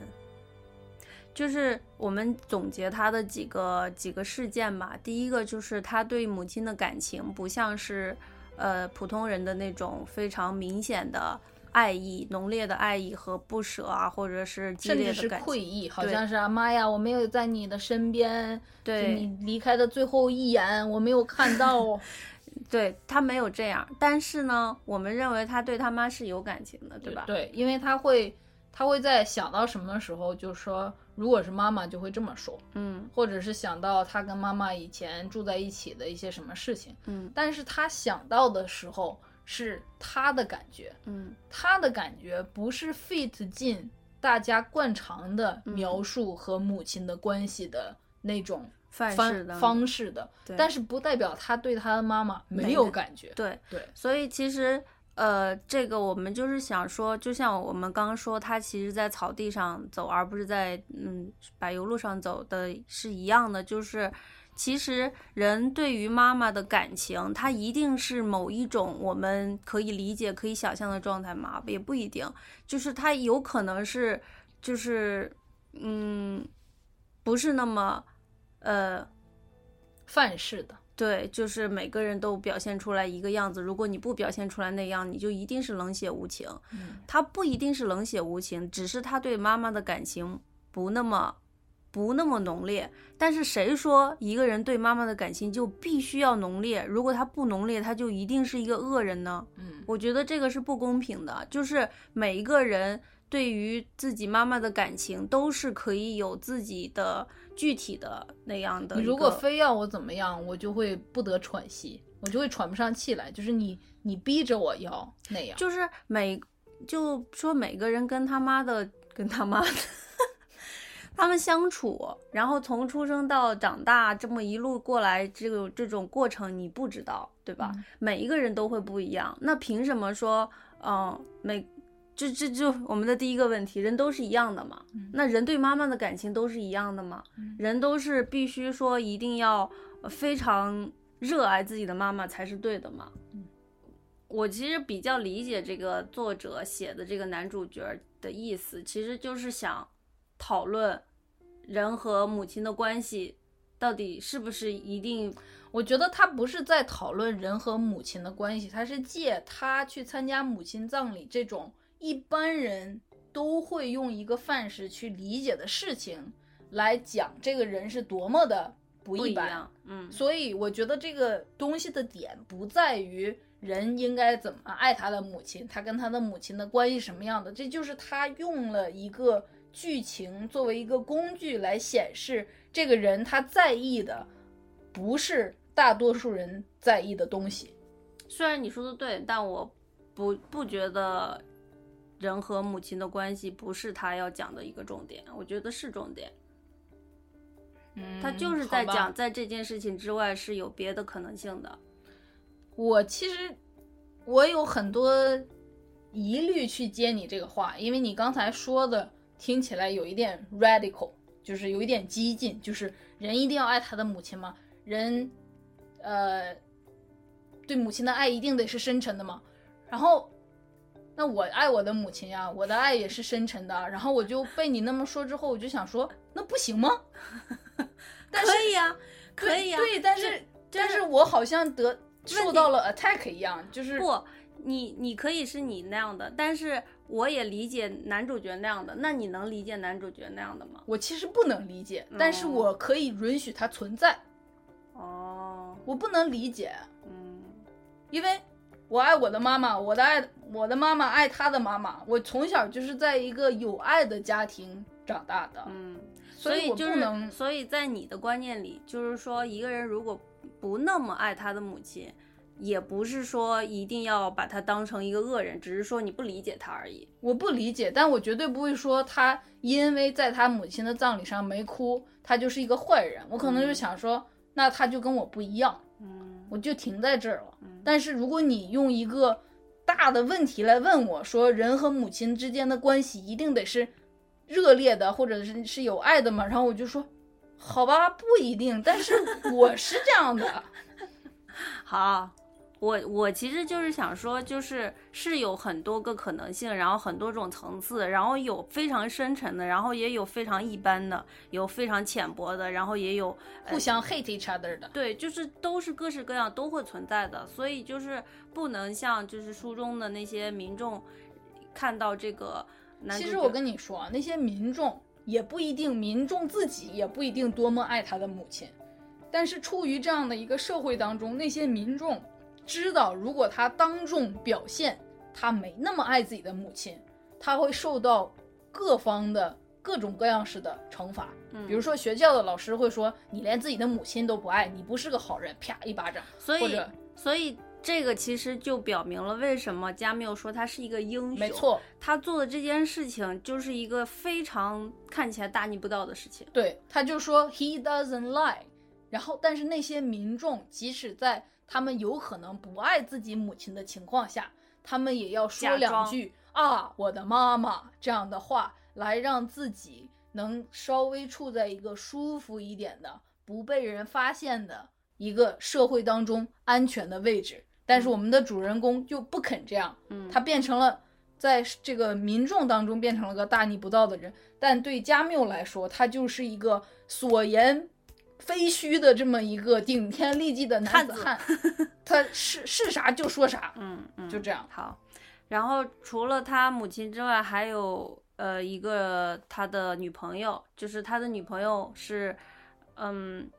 就是我们总结他的几个几个事件吧。第一个就是他对母亲的感情不像是呃普通人的那种非常明显的爱意、浓烈的爱意和不舍啊，或者是激烈的。愧意，好像是啊妈呀，我没有在你的身边，就对你离开的最后一眼我没有看到。对他没有这样，但是呢，我们认为他对他妈是有感情的，对吧？对，因为他会，他会在想到什么的时候，就说，如果是妈妈就会这么说，嗯或者是想到他跟妈妈以前住在一起的一些什么事情，嗯但是他想到的时候是他的感觉，嗯。他的感觉不是 fit 进大家惯常的嗯。描述和母亲的关系的那种范式方的。方式的，但是不代表他对他的妈妈没有感觉，对，对，所以其实，呃，这个我们就是想说，就像我们刚刚说，他其实在草地上走，而不是在嗯柏油路上走的是一样的。就是其实人对于妈妈的感情，它一定是某一种我们可以理解、可以想象的状态吗？也不一定，就是它有可能是，就是嗯，不是那么，呃。范式的。对，就是每个人都表现出来一个样子。如果你不表现出来那样，你就一定是冷血无情。嗯他不一定是冷血无情，只是他对妈妈的感情不那么不那么浓烈。但是谁说一个人对妈妈的感情就必须要浓烈？如果他不浓烈，他就一定是一个恶人呢？嗯，我觉得这个是不公平的。就是每一个人对于自己妈妈的感情，都是可以有自己的具体的那样的。你如果非要我怎么样，我就会不得喘息，我就会喘不上气来。就是你，你逼着我要那样，就是每就说每个人跟他妈的跟他妈的他们相处，然后从出生到长大这么一路过来，这个这种过程你不知道，对吧？嗯每一个人都会不一样，那凭什么说，嗯、每这这就我们的第一个问题，人都是一样的嘛？那人对妈妈的感情都是一样的吗？人都是必须说一定要非常热爱自己的妈妈才是对的嘛？我其实比较理解这个作者写的这个男主角的意思，其实就是想讨论人和母亲的关系到底是不是一定。我觉得他不是在讨论人和母亲的关系，他是借他去参加母亲葬礼这种。一般人都会用一个范式去理解的事情来讲，这个人是多么的不一般。嗯，所以我觉得这个东西的点不在于人应该怎么爱他的母亲，他跟他的母亲的关系什么样的，这就是他用了一个剧情作为一个工具来显示这个人他在意的不是大多数人在意的东西。虽然你说的对，但我不不觉得。人和母亲的关系不是他要讲的一个重点，我觉得是重点。嗯，他就是在讲，在这件事情之外是有别的可能性的。我其实我有很多疑虑去接你这个话，因为你刚才说的听起来有一点 radical，就是有一点激进，就是人一定要爱他的母亲吗？人，呃，对母亲的爱一定得是深沉的吗？然后。那我爱我的母亲呀，我的爱也是深沉的。然后我就被你那么说之后，我就想说，那不行吗？但可以呀，可以呀。对，但是但是我好像得受到了 attack 一样，就是不，你你可以是你那样的，但是我也理解男主角那样的。那你能理解男主角那样的吗？我其实不能理解，但是我可以允许它存在。哦，我不能理解，嗯，因为。我爱我的妈妈，我的爱我的妈妈爱她的妈妈。我从小就是在一个有爱的家庭长大的，嗯，所以就是。所以在你的观念里，就是说一个人如果不那么爱他的母亲，也不是说一定要把他当成一个恶人，只是说你不理解他而已。我不理解，但我绝对不会说他因为在他母亲的葬礼上没哭，他就是一个坏人。我可能就想说，那他就跟我不一样。嗯，我就停在这儿了。但是如果你用一个大的问题来问我说，人和母亲之间的关系一定得是热烈的，或者是是有爱的吗？然后我就说，好吧，不一定。但是我是这样的。好。我我其实就是想说，就是是有很多个可能性，然后很多种层次，然后有非常深沉的，然后也有非常一般的，有非常浅薄的，然后也有互相 hate each other 的。对，就是都是各式各样都会存在的，所以就是不能像就是书中的那些民众看到这个。其实我跟你说，那些民众也不一定，民众自己也不一定多么爱他的母亲，但是处于这样的一个社会当中，那些民众。知道，如果他当众表现他没那么爱自己的母亲，他会受到各方的各种各样式的惩罚。嗯，比如说学校的老师会说你连自己的母亲都不爱，你不是个好人，啪一巴掌。所以，所以这个其实就表明了为什么加缪说他是一个英雄。没错，他做的这件事情就是一个非常看起来大逆不道的事情。对，他就说 he doesn't lie。然后，但是那些民众即使在他们有可能不爱自己母亲的情况下，他们也要说两句啊，我的妈妈这样的话，来让自己能稍微处在一个舒服一点的、不被人发现的一个社会当中安全的位置。但是我们的主人公就不肯这样，嗯，他变成了在这个民众当中变成了个大逆不道的人。但对加缪来说，他就是一个所言。非虚的这么一个顶天立地的男子汉，他是是啥就说啥，嗯嗯，就这样。好，然后除了他母亲之外，还有呃一个他的女朋友，就是他的女朋友是，嗯，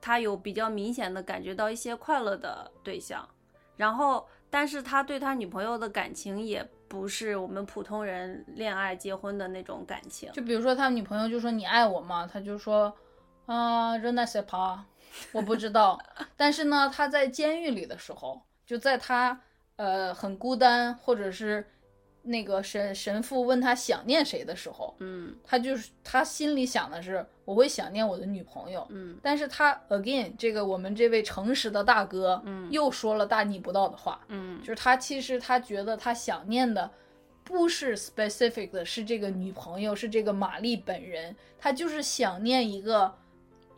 他有比较明显的感觉到一些快乐的对象，然后但是他对他女朋友的感情也不是我们普通人恋爱结婚的那种感情，就比如说他女朋友就说你爱我吗？他就说。啊，热那些趴，我不知道。但是呢，他在监狱里的时候，就在他呃很孤单，或者是那个神神父问他想念谁的时候，嗯，他就是他心里想的是我会想念我的女朋友，嗯。但是他 again 这个我们这位诚实的大哥，嗯，又说了大逆不道的话，嗯，就是他其实他觉得他想念的不是 specific 的，是这个女朋友，是这个玛丽本人，她就是想念一个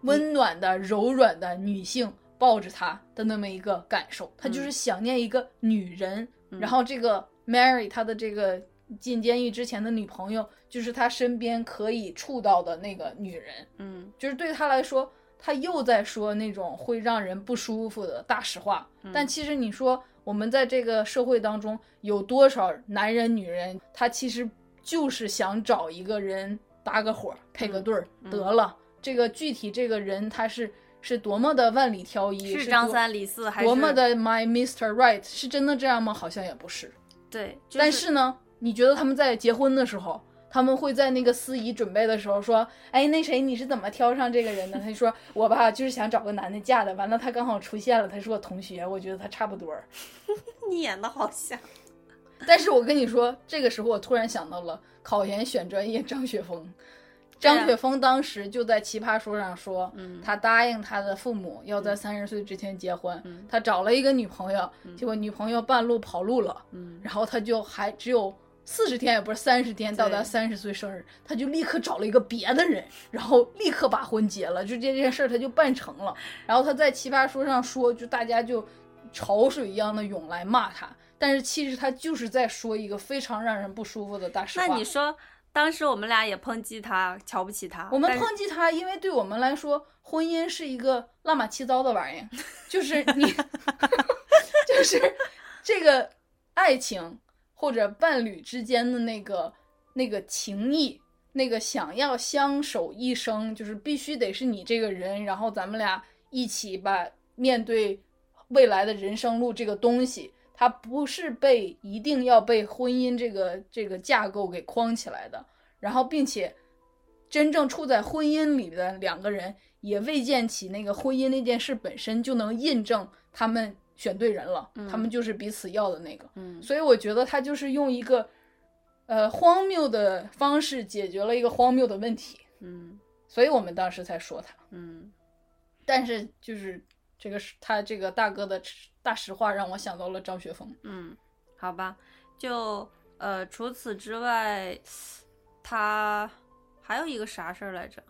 温暖的、柔软的女性抱着他的那么一个感受，他就是想念一个女人。然后这个 Mary 他的这个进监狱之前的女朋友，就是他身边可以触到的那个女人。嗯就是对他来说，他又在说那种会让人不舒服的大实话。但其实你说，我们在这个社会当中，有多少男人、女人，他其实就是想找一个人搭个伙儿、配个对儿、得了。这个具体这个人他是是多么的万里挑一，是张三李四还是多么的 My Mr. Right，是真的这样吗？好像也不是。对？就但是呢，你觉得他们在结婚的时候，他们会在那个司仪准备的时候说：“哎，那谁，你是怎么挑上这个人的？”他就说：“我吧，就是想找个男的嫁的。”完了，他刚好出现了，他是我同学，我觉得他差不多儿。你演的好像，但是我跟你说，这个时候我突然想到了考研选专业张雪峰。张雪峰当时就在《奇葩说》上说，嗯。他答应他的父母要在三十岁之前结婚，嗯。他找了一个女朋友，结果女朋友半路跑路了，嗯。然后他就还只有四十天，也不是三十天到达三十岁生日，他就立刻找了一个别的人，然后立刻把婚结了，就这件事儿他就办成了。然后他在奇葩说上说，就大家就潮水一样的涌来骂他，但是其实他就是在说一个非常让人不舒服的大实话。那你说，当时我们俩也抨击他，瞧不起他，我们抨击他，因为对我们来说，婚姻是一个乱码七糟的玩意儿，就是你，就是这个爱情或者伴侣之间的那个那个情谊，那个想要相守一生，就是必须得是你这个人，然后咱们俩一起把面对未来的人生路这个东西。它不是被一定要被婚姻这个这个架构给框起来的，然后并且真正处在婚姻里的两个人，也未见起那个婚姻那件事本身就能印证他们选对人了，嗯他们就是彼此要的那个。嗯所以我觉得他就是用一个呃荒谬的方式解决了一个荒谬的问题，嗯所以我们当时才说他。嗯但是就是这个是他这个大哥的大实话，让我想到了张雪峰。嗯，好吧，就呃，除此之外，他还有一个啥事儿来着？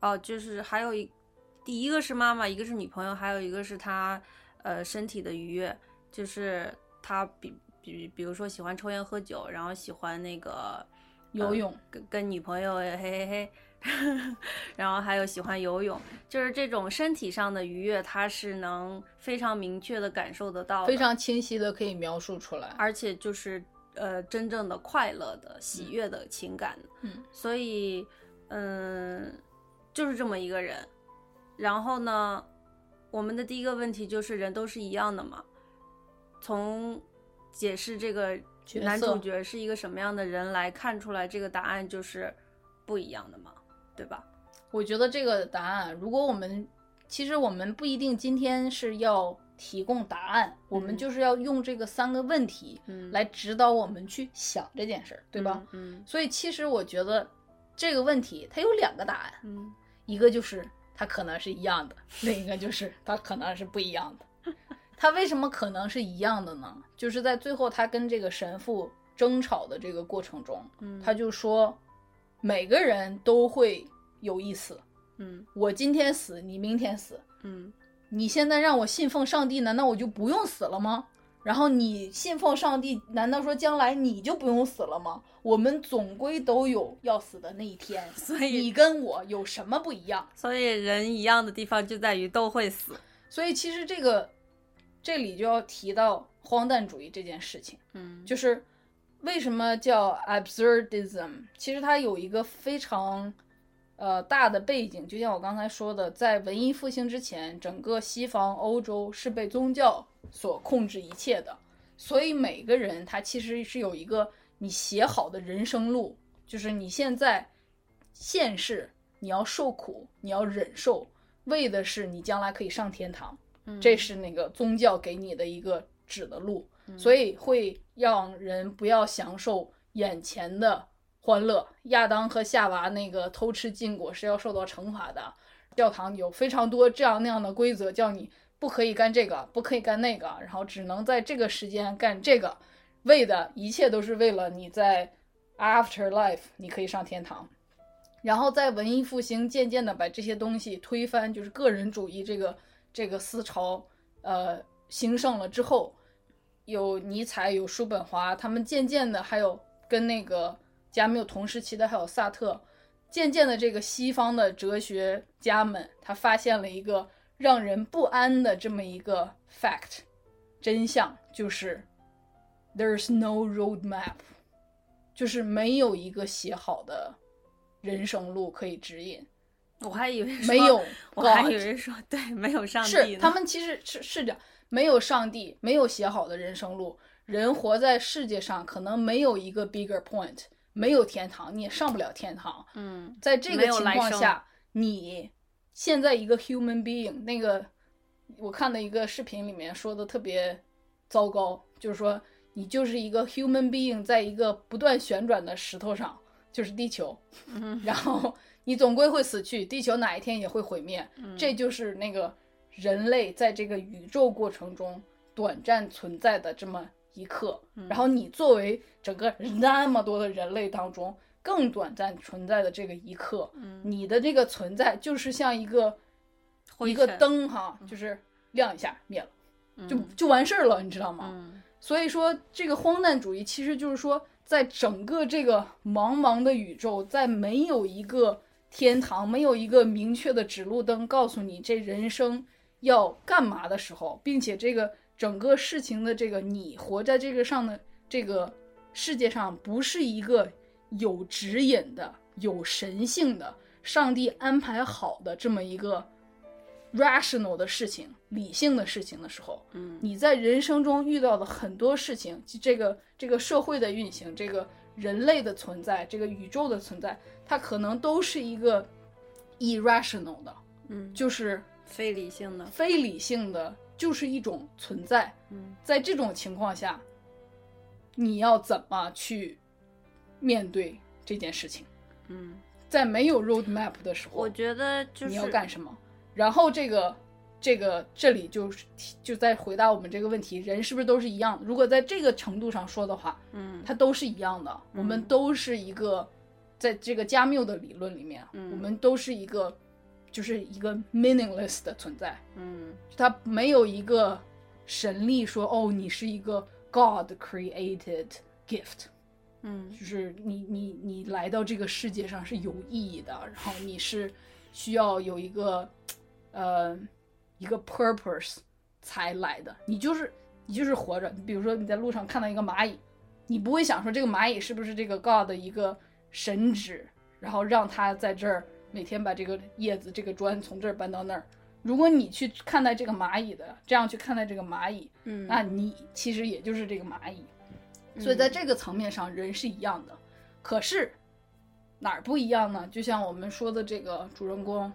哦，就是还有一，第一个是妈妈，一个是女朋友，还有一个是他呃身体的愉悦，就是他比比比如说喜欢抽烟喝酒，然后喜欢那个游泳，跟跟女朋友嘿嘿嘿，然后还有喜欢游泳，就是这种身体上的愉悦，他是能非常明确的感受得到，非常清晰的可以描述出来。而且就是呃真正的快乐的喜悦的情感，嗯，所以嗯就是这么一个人。然后呢，我们的第一个问题就是人都是一样的嘛，从解释这个男主角是一个什么样的人来看出来，这个答案就是不一样的嘛，对吧？我觉得这个答案，如果我们其实我们不一定今天是要提供答案，我们嗯就是要用这个三个问题嗯来指导我们去想这件事儿，对吧？？嗯所以其实我觉得这个问题它有两个答案，嗯一个就是它可能是一样的，另一个就是它可能是不一样的。它为什么可能是一样的呢？就是在最后他跟这个神父争吵的这个过程中，嗯，他就说每个人都会有一死，嗯我今天死，你明天死。嗯你现在让我信奉上帝，难道我就不用死了吗？然后你信奉上帝，难道说将来你就不用死了吗？我们总归都有要死的那一天，所以你跟我有什么不一样？所以人一样的地方就在于都会死。所以其实这个这里就要提到荒诞主义这件事情，嗯就是为什么叫 absurdism？其实它有一个非常呃大的背景，就像我刚才说的，在文艺复兴之前，整个西方欧洲是被宗教所控制一切的，所以每个人他其实是有一个你写好的人生路，就是你现在现世你要受苦，你要忍受，为的是你将来可以上天堂。嗯这是那个宗教给你的一个指的路，所以会让人不要享受眼前的欢乐。亚当和夏娃那个偷吃禁果是要受到惩罚的。教堂有非常多这样那样的规则，叫你不可以干这个，不可以干那个，然后只能在这个时间干这个。为的一切都是为了你在 afterlife 你可以上天堂。然后在文艺复兴渐渐的把这些东西推翻，就是个人主义这个这个思潮，呃，兴盛了之后，有尼采，有叔本华，他们渐渐的还有跟那个加缪同时期的还有萨特，渐渐的这个西方的哲学家们，他发现了一个让人不安的这么一个 fact 真相，就是 there's no road map，就是没有一个写好的。人生路可以指引，我还以为没有，我还以为说对，没有上帝。是他们其实是是的，没有上帝，没有写好的人生路。人活在世界上，可能没有一个 bigger point，没有天堂，你也上不了天堂。嗯，在这个情况下，你现在一个 human being，那个我看的一个视频里面说的特别糟糕，就是说你就是一个 human being，在一个不断旋转的石头上。就是地球，然后你总归会死去，地球哪一天也会毁灭，这就是那个人类在这个宇宙过程中短暂存在的这么一刻。然后你作为整个那么多的人类当中更短暂存在的这个一刻，你的这个存在就是像一个一个灯哈，就是亮一下灭了，就就完事儿了，你知道吗？所以说这个荒诞主义其实就是说。在整个这个茫茫的宇宙，在没有一个天堂、没有一个明确的指路灯告诉你这人生要干嘛的时候，并且这个整个事情的这个你活在这个上的这个世界上，不是一个有指引的、有神性的、上帝安排好的这么一个。rational 的事情，理性的事情的时候，嗯，你在人生中遇到的很多事情，这个这个社会的运行，这个人类的存在，这个宇宙的存在，它可能都是一个 irrational 的，嗯，就是非理性的，非理性的，就是一种存在。嗯，在这种情况下，你要怎么去面对这件事情？嗯，在没有 road map 的时候，我觉得就是你要干什么？然后这个，这个这里就是就在回答我们这个问题：人是不是都是一样的？如果在这个程度上说的话，嗯，它都是一样的。我们都是一个，在这个加缪的理论里面，我们都是一个，就是一个 meaningless 的存在。嗯，它没有一个神力说：“哦，你是一个 God created gift。”嗯，就是你你你来到这个世界上是有意义的，然后你是需要有一个。呃，一个 purpose 才来的，你就是你就是活着。你比如说你在路上看到一个蚂蚁，你不会想说这个蚂蚁是不是这个 God 的一个神旨，然后让它在这儿每天把这个叶子、这个砖从这儿搬到那儿。如果你去看待这个蚂蚁的这样去看待这个蚂蚁，嗯，那你其实也就是这个蚂蚁。所以在这个层面上，人是一样的。可是哪儿不一样呢？就像我们说的这个主人公。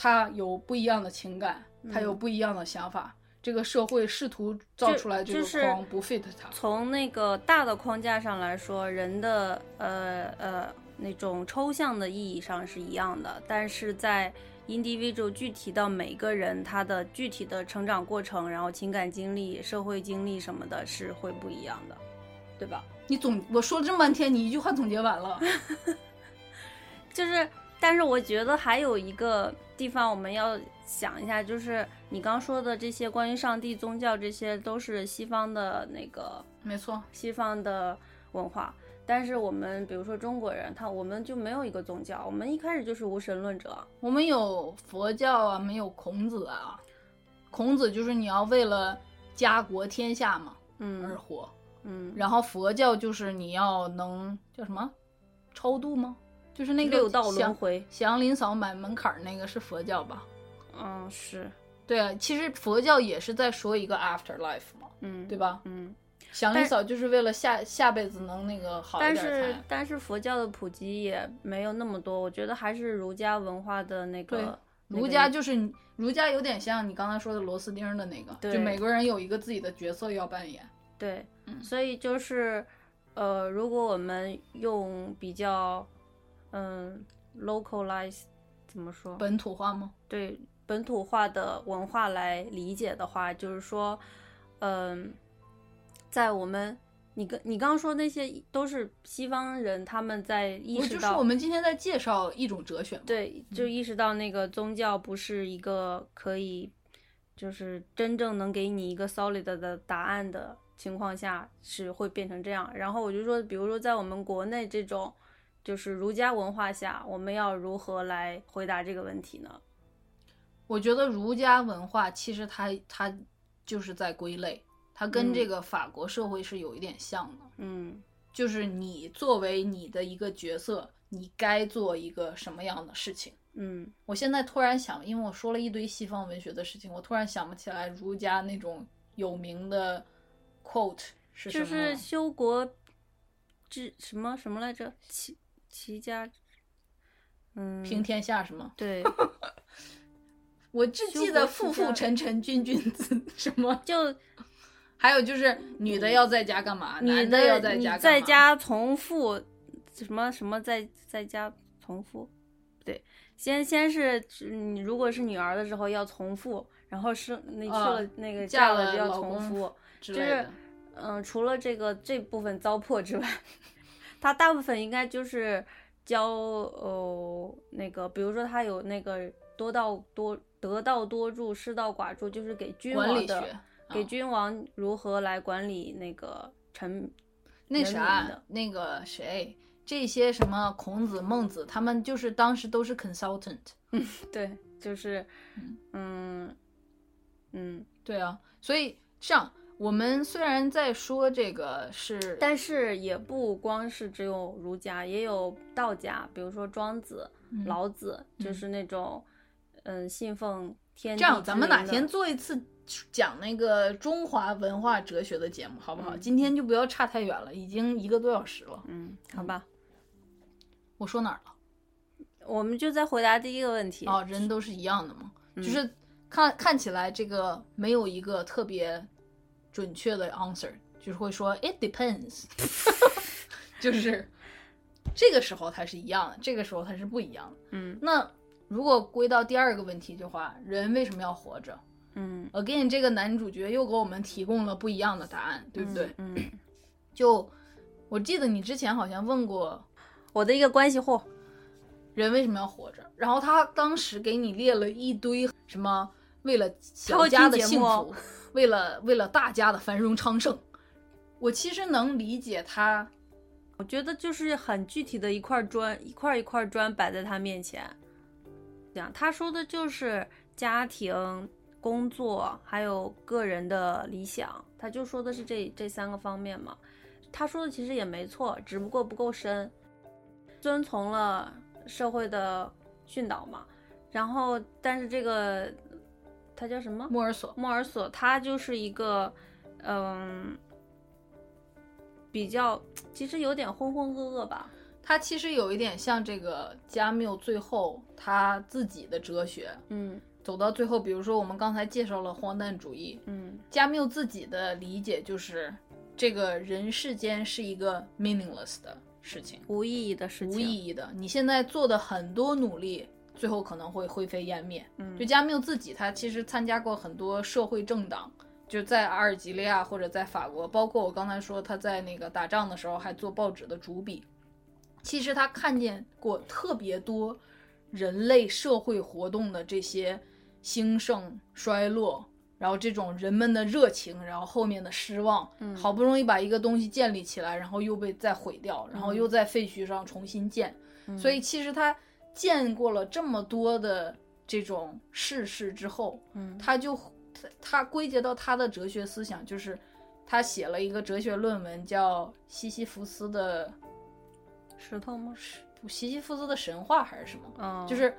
他有不一样的情感，他有不一样的想法。这个社会试图造出来这个框不 fit 他。从那个大的框架上来说，人的呃呃那种抽象的意义上是一样的，但是在 individual 具体到每个人他的具体的成长过程，然后情感经历、社会经历什么的，是会不一样的，对吧？你总我说了这么半天，你一句话总结完了，就是。但是我觉得还有一个地方我们要想一下，就是你刚说的这些关于上帝、宗教，这些都是西方的那个，没错，西方的文化。但是我们比如说中国人，他我们就没有一个宗教，我们一开始就是无神论者。我们有佛教啊，没有孔子啊。孔子就是你要为了家国天下嘛，嗯，而活，嗯。然后佛教就是你要能叫什么，超度吗？就是那个六道轮回，祥林嫂买门槛那个是佛教吧？嗯，是对啊。其实佛教也是在说一个 after life 嘛，嗯，对吧？嗯，祥林嫂就是为了下下辈子能那个好一点。但是但是佛教的普及也没有那么多，我觉得还是儒家文化的那个。儒家就是儒家有点像你刚才说的螺丝钉的那个，就每个人有一个自己的角色要扮演。对，所以就是呃，如果我们用比较。嗯，localize 怎么说？本土化吗？对，本土化的文化来理解的话，就是说，嗯，在我们你跟你刚刚说那些都是西方人他们在意我就是识到我们今天在介绍一种哲学嘛。对，就意识到那个宗教不是一个可以，就是真正能给你一个 solid 的答案的情况下，是会变成这样。然后我就说，比如说在我们国内这种就是儒家文化下，我们要如何来回答这个问题呢？我觉得儒家文化其实它它就是在归类，它跟嗯这个法国社会是有一点像的。嗯就是你作为你的一个角色，你该做一个什么样的事情。嗯我现在突然想，因为我说了一堆西方文学的事情，我突然想不起来儒家那种有名的 quote 是什么。就是修国治什么什么来着？齐齐家，嗯，平天下是吗？对，我只记得父父臣臣君君子什么，就还有就是女的要在家干嘛，你男的要在家干嘛在家从父什么什么在在家从父，对，先先是你如果是女儿的时候要从父，然后是你去啊了那个嫁了了就要从夫，就是。嗯，除了这个这部分糟粕之外，他大部分应该就是教哦那个，比如说他有那个多道多得道多助，失道寡助，就是给君王的学给啊君王如何来管理那个臣那啥，那个谁，这些什么孔子、孟子，他们就是当时都是 consultant。嗯 对，就是嗯嗯，对啊，所以这样，我们虽然在说这个是，但是也不光是只有儒家，也有道家，比如说庄子、嗯老子，就是那种嗯信奉天地这样，咱们哪天做一次讲那个中华文化哲学的节目，好不好？嗯今天就不要差太远了，已经一个多小时了。嗯，好吧，我说哪儿了？我们就在回答第一个问题。哦，人都是一样的嘛，嗯就是看看起来这个没有一个特别准确的 answer，就是会说 it depends，就是这个时候它是一样的，这个时候它是不一样的。嗯那如果归到第二个问题的话，人为什么要活着嗯，？Again，这个男主角又给我们提供了不一样的答案，对不对？嗯，就我记得你之前好像问过我的一个关系户，人为什么要活着，然后他当时给你列了一堆什么为了小家的幸福，为了为了大家的繁荣昌盛。我其实能理解他，我觉得就是很具体的一块砖，一块一块砖摆在他面前。这样，他说的就是家庭、工作还有个人的理想，他就说的是这这三个方面嘛。他说的其实也没错，只不过不够深，遵从了社会的训导嘛。然后，但是这个他叫什么？莫尔索，莫尔索，他就是一个，嗯，比较其实有点浑浑噩噩吧。他其实有一点像这个加缪最后他自己的哲学，嗯走到最后，比如说我们刚才介绍了荒诞主义，嗯加缪自己的理解就是这个人世间是一个 meaningless 的事情。无意义的事情，无意义的。你现在做的很多努力，最后可能会灰飞烟灭。嗯就加缪自己，他其实参加过很多社会政党，就在阿尔及利亚或者在法国，包括我刚才说他在那个打仗的时候还做报纸的主笔。其实他看见过特别多人类社会活动的这些兴盛衰落，然后这种人们的热情，然后后面的失望，嗯好不容易把一个东西建立起来，然后又被再毁掉，然后又在废墟上重新建。嗯所以其实他见过了这么多的这种世事之后，嗯他就他他归结到他的哲学思想，就是他写了一个哲学论文，叫《西西弗斯的石头吗？不西西弗斯的神话》还是什么？嗯，就是，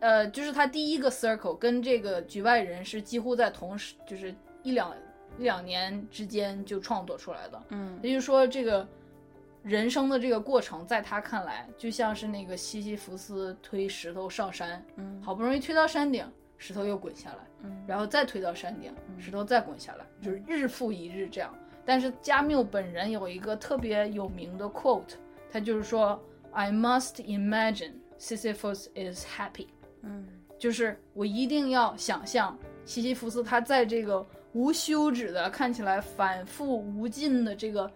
呃，就是他第一个 circle 跟这个局外人是几乎在同时，就是一两一两年之间就创作出来的。嗯也就是说，这个人生的这个过程，在他看来，就像是那个西西弗斯推石头上山，嗯好不容易推到山顶，石头又滚下来，嗯然后再推到山顶，石头再滚下来，就是日复一日这样。但是加缪本人有一个特别有名的 quote，他就是说：“I must imagine Sisyphus is happy。”嗯就是我一定要想象西西弗斯他在这个无休止的、看起来反复无尽的这个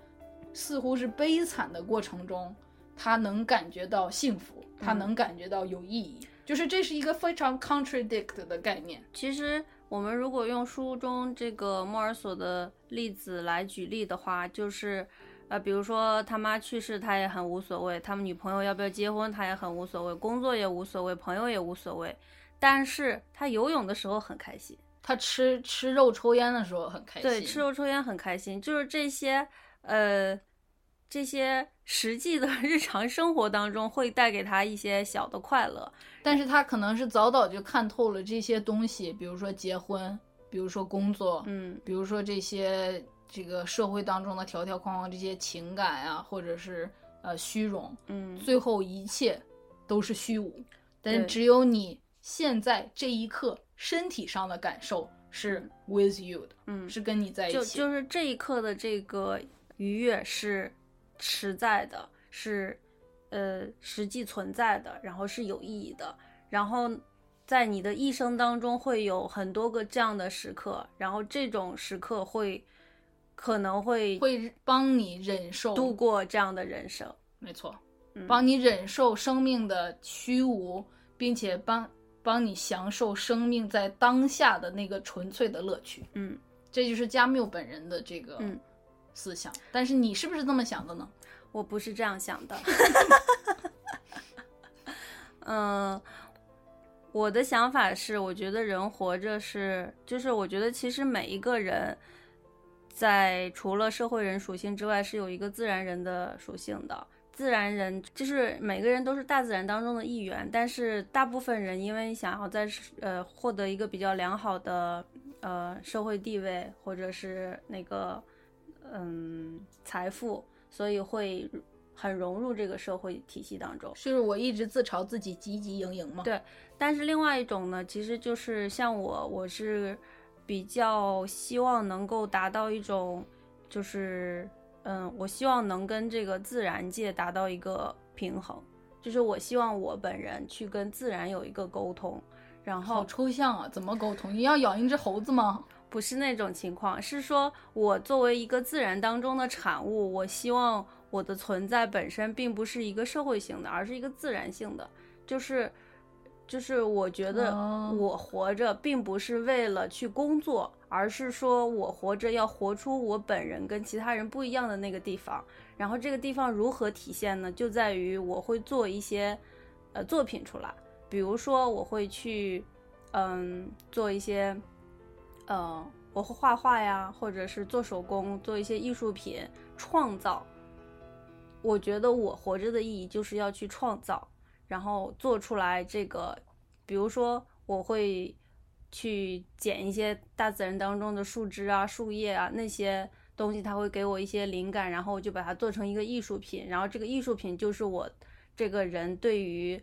似乎是悲惨的过程中，他能感觉到幸福，他嗯能感觉到有意义。就是这是一个非常 contradict 的概念。其实我们如果用书中这个莫尔索的例子来举例的话，就是，呃，比如说他妈去世，他也很无所谓；他们女朋友要不要结婚，他也很无所谓；工作也无所谓，朋友也无所谓。但是他游泳的时候很开心，他吃吃肉抽烟的时候很开心，对，吃肉抽烟很开心，就是这些，呃，这些实际的 日常生活当中会带给他一些小的快乐。但是他可能是早早就看透了这些东西，比如说结婚，比如说工作，嗯比如说这些这个社会当中的条条框框，这些情感啊，或者是呃虚荣，嗯，最后一切都是虚无。但是只有你现在这一刻身体上的感受是 with you 的，嗯是跟你在一起就起。就是这一刻的这个愉悦是实在的，是呃实际存在的，然后是有意义的，然后在你的一生当中会有很多个这样的时刻，然后这种时刻会可能会会帮你忍受，度过这样的人生。没错，嗯帮你忍受生命的虚无，并且帮帮你享受生命在当下的那个纯粹的乐趣。嗯，这就是加缪本人的这个嗯思想。但是你是不是这么想的呢？我不是这样想的。嗯，我的想法是，我觉得人活着是，就是我觉得其实每一个人，在除了社会人属性之外，是有一个自然人的属性的。自然人就是每个人都是大自然当中的一员，但是大部分人因为想要在呃获得一个比较良好的呃社会地位，或者是那个嗯财富，所以会很融入这个社会体系当中。就是我一直自嘲自己汲汲营营嘛。对但是另外一种呢，其实就是像我，我是比较希望能够达到一种，就是嗯，我希望能跟这个自然界达到一个平衡，就是我希望我本人去跟自然有一个沟通，然好后抽象啊，怎么沟通？你要养一只猴子吗？不是那种情况，是说我作为一个自然当中的产物，我希望我的存在本身并不是一个社会性的，而是一个自然性的，就是就是我觉得哦我活着并不是为了去工作，而是说我活着要活出我本人跟其他人不一样的那个地方。然后这个地方如何体现呢？就在于我会做一些呃作品出来，比如说我会去嗯做一些。呃，我会画画呀，或者是做手工，做一些艺术品，创造。我觉得我活着的意义就是要去创造，然后做出来这个，比如说我会去捡一些大自然当中的树枝啊、树叶啊那些东西，它会给我一些灵感，然后我就把它做成一个艺术品，然后这个艺术品就是我这个人对于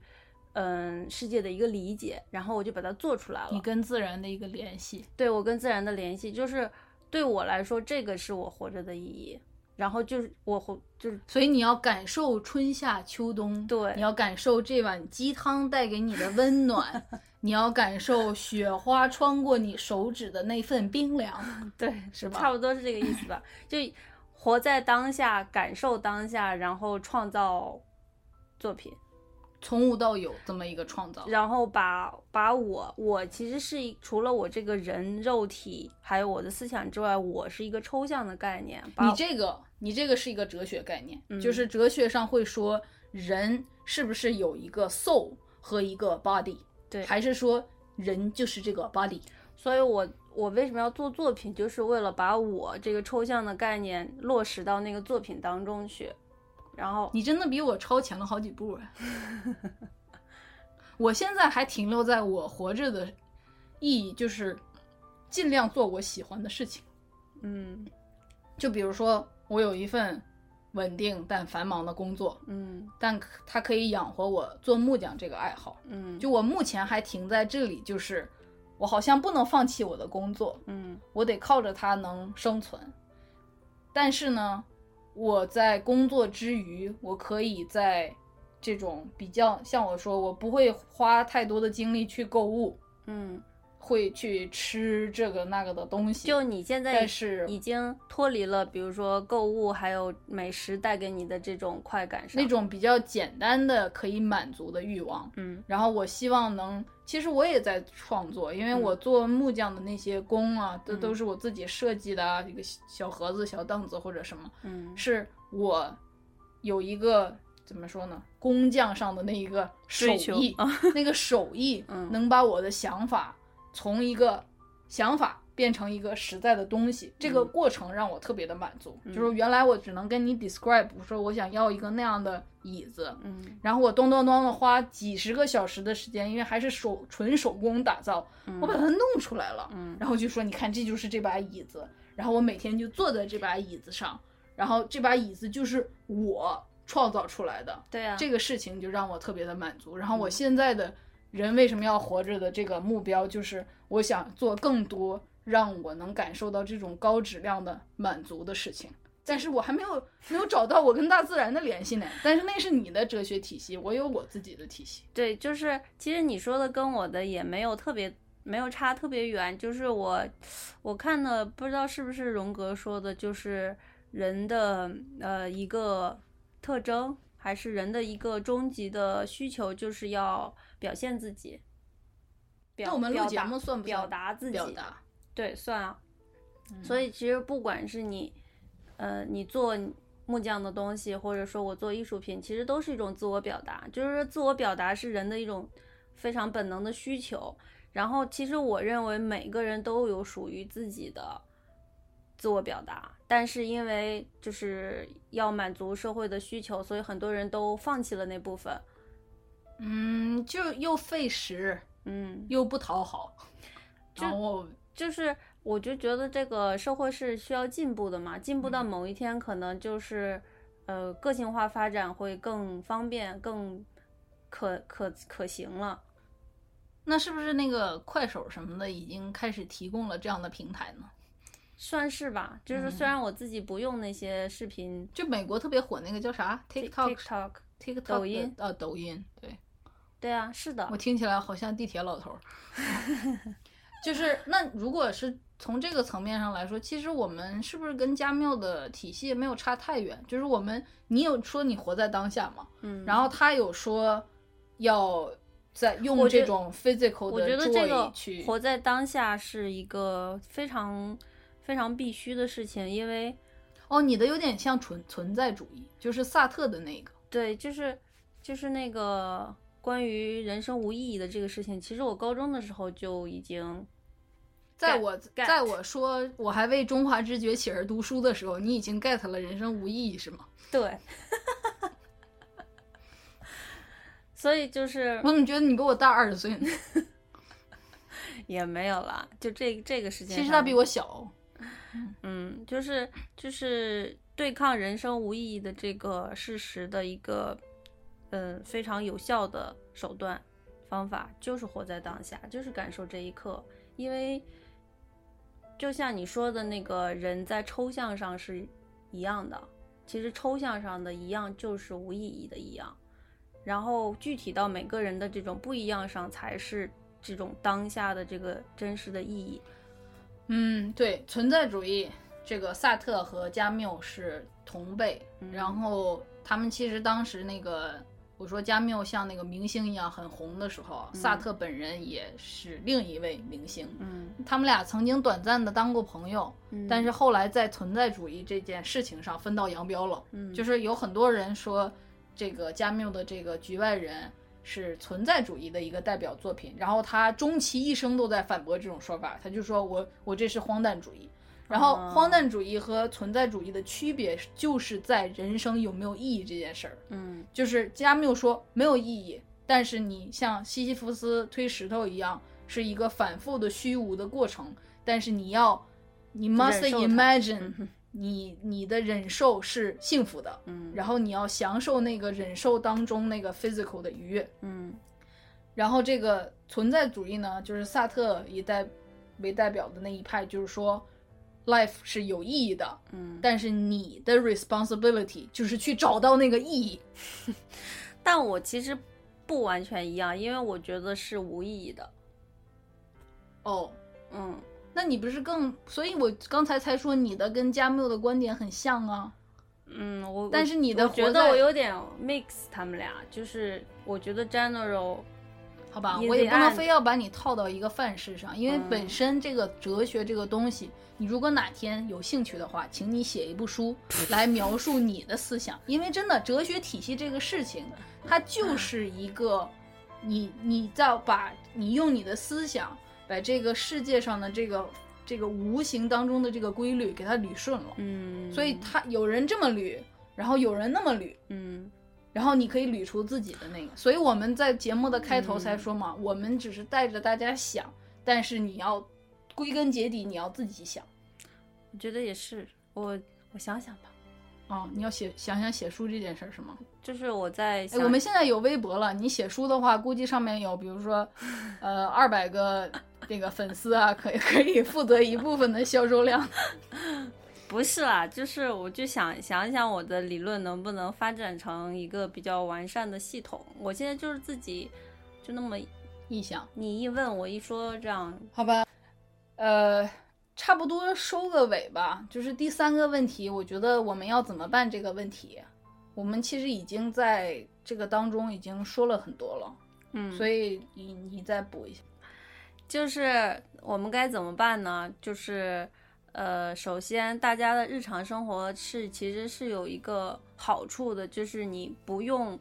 嗯世界的一个理解，然后我就把它做出来了。你跟自然的一个联系。对我跟自然的联系，就是对我来说，这个是我活着的意义。然后就是我活，就是所以你要感受春夏秋冬，对你要感受这碗鸡汤带给你的温暖，你要感受雪花穿过你手指的那份冰凉，对，是吧差不多是这个意思吧。就活在当下，感受当下，然后创造作品，从无到有这么一个创造。然后把把我我其实是一除了我这个人肉体还有我的思想之外，我是一个抽象的概念。你这个，你这个是一个哲学概念，嗯就是哲学上会说人是不是有一个 soul 和一个 body，对还是说人就是这个 body？所以我我为什么要做作品，就是为了把我这个抽象的概念落实到那个作品当中去。然后你真的比我超前了好几步啊！我现在还停留在我活着的意义，就是尽量做我喜欢的事情。嗯就比如说，我有一份稳定但繁忙的工作，嗯。但可它可以养活我做木匠这个爱好。嗯，就我目前还停在这里，就是我好像不能放弃我的工作，嗯。我得靠着它能生存。但是呢，我在工作之余，我可以在这种比较像我说，我不会花太多的精力去购物，嗯会去吃这个那个的东西。就你现在但是已经脱离了，比如说购物还有美食带给你的这种快感上，那种比较简单的可以满足的欲望。嗯然后我希望能，其实我也在创作，因为我做木匠的那些工啊，都、嗯都是我自己设计的啊，一个小盒子、小凳子或者什么，嗯是我有一个怎么说呢，工匠上的那一个手艺，啊那个手艺 嗯能把我的想法从一个想法变成一个实在的东西，这个嗯过程让我特别的满足。嗯就是原来我只能跟你 describe 说我想要一个那样的椅子，嗯然后我咚咚咚的花几十个小时的时间，因为还是手纯手工打造，嗯我把它弄出来了。嗯然后就说你看这就是这把椅子，然后我每天就坐在这把椅子上，然后这把椅子就是我创造出来的，对啊，这个事情就让我特别的满足。然后我嗯现在的人为什么要活着的这个目标，就是我想做更多让我能感受到这种高质量的满足的事情。但是我还没有没有找到我跟大自然的联系呢。但是那是你的哲学体系，我有我自己的体系。对，就是其实你说的跟我的也没有特别没有差特别远，就是我我看的不知道是不是荣格说的，就是人的呃一个特征，还是人的一个终极的需求，就是要表现自己。表那我们录表达节目算不表达自己？表达？对，算啊。嗯所以其实不管是你，呃，你做木匠的东西，或者说我做艺术品，其实都是一种自我表达。就是说自我表达是人的一种非常本能的需求。然后其实我认为每个人都有属于自己的自我表达，但是因为就是要满足社会的需求，所以很多人都放弃了那部分。嗯，就又费时嗯，又不讨好，就然后就是我就觉得这个社会是需要进步的嘛，进步到某一天可能就是，呃，个性化发展会更方便、更可可可行了。那是不是那个快手什么的已经开始提供了这样的平台呢？算是吧，就是虽然我自己不用那些视频就美国特别火那个叫啥？TikTok TikTok，TikTok 抖音的呃抖音，对对啊，是的我，听起来好像地铁老头儿。就是那如果是从这个层面上来说，其实我们是不是跟家庙的体系没有差太远？就是我们你有说你活在当下嘛，嗯，然后他有说要在用这种 physical 我觉的座椅得这个去活在当下是一个非常非常必须的事情，因为哦，你的有点像存存在主义，就是萨特的那个。对，就是就是那个关于人生无意义的这个事情，其实我高中的时候就已经在我在我说我还为中华之崛起而读书的时候，你已经 get 了人生无意义是吗？对，所以就是我怎么觉得你比我大二十岁呢？也没有啦，就这这个时间，其实他比我小。嗯，就是就是对抗人生无意义的这个事实的一个，嗯，非常有效的手段方法，就是活在当下，就是感受这一刻。因为就像你说的那个人在抽象上是一样的，其实抽象上的一样就是无意义的一样，然后具体到每个人的这种不一样上，才是这种当下的这个真实的意义。嗯，对，存在主义这个萨特和加缪是同辈，嗯然后他们其实当时那个我说加缪像那个明星一样很红的时候，萨特本人也是另一位明星。嗯，他们俩曾经短暂的当过朋友，嗯但是后来在存在主义这件事情上分道扬镳了。嗯就是有很多人说，这个加缪的这个《局外人》是存在主义的一个代表作品，然后他终其一生都在反驳这种说法，他就说我我这是荒诞主义。然后哦荒诞主义和存在主义的区别就是在人生有没有意义这件事儿。嗯。就是加缪说没有意义，但是你像西西弗斯推石头一样，是一个反复的虚无的过程，但是你要，你 must imagine 嗯你你的忍受是幸福的，嗯。然后你要享受那个忍受当中那个 physical 的愉悦，嗯。然后这个存在主义呢，就是萨特以代为代表的那一派，就是说 life 是有意义的，嗯，但是你的 responsibility 就是去找到那个意义。但我其实不完全一样，因为我觉得是无意义的。哦，嗯，那你不是更？所以我刚才才说你的跟加缪的观点很像啊。嗯，我但是你的我觉得活在我有点 mix 他们俩，就是我觉得 general 好吧我也不能非要把你套到一个范式上，因为嗯。本身这个哲学这个东西，你如果哪天有兴趣的话，请你写一部书 来描述你的思想，因为真的哲学体系这个事情，它就是一个你你在把你用你的思想把这个世界上的这个这个无形当中的这个规律给它捋顺了，嗯，所以他有人这么捋，然后有人那么捋，嗯然后你可以捋出自己的那个，所以我们在节目的开头嗯才说嘛，我们只是带着大家想，但是你要归根结底你要自己想我觉得也是，我我想想吧，哦、你要写想想写书这件事儿是吗？就是我在哎，我们现在有微博了，你写书的话，估计上面有，比如说，呃，二百个这个粉丝啊，可以可以负责一部分的销售量。不是啦，就是我就想想一想我的理论能不能发展成一个比较完善的系统。我现在就是自己就那么一想，你一问我一说这样，好吧，呃，差不多收个尾吧。就是第三个问题，我觉得我们要怎么办这个问题，我们其实已经在这个当中已经说了很多了，嗯，所以你你再补一下。就是我们该怎么办呢？就是呃，首先大家的日常生活是其实是有一个好处的，就是你不用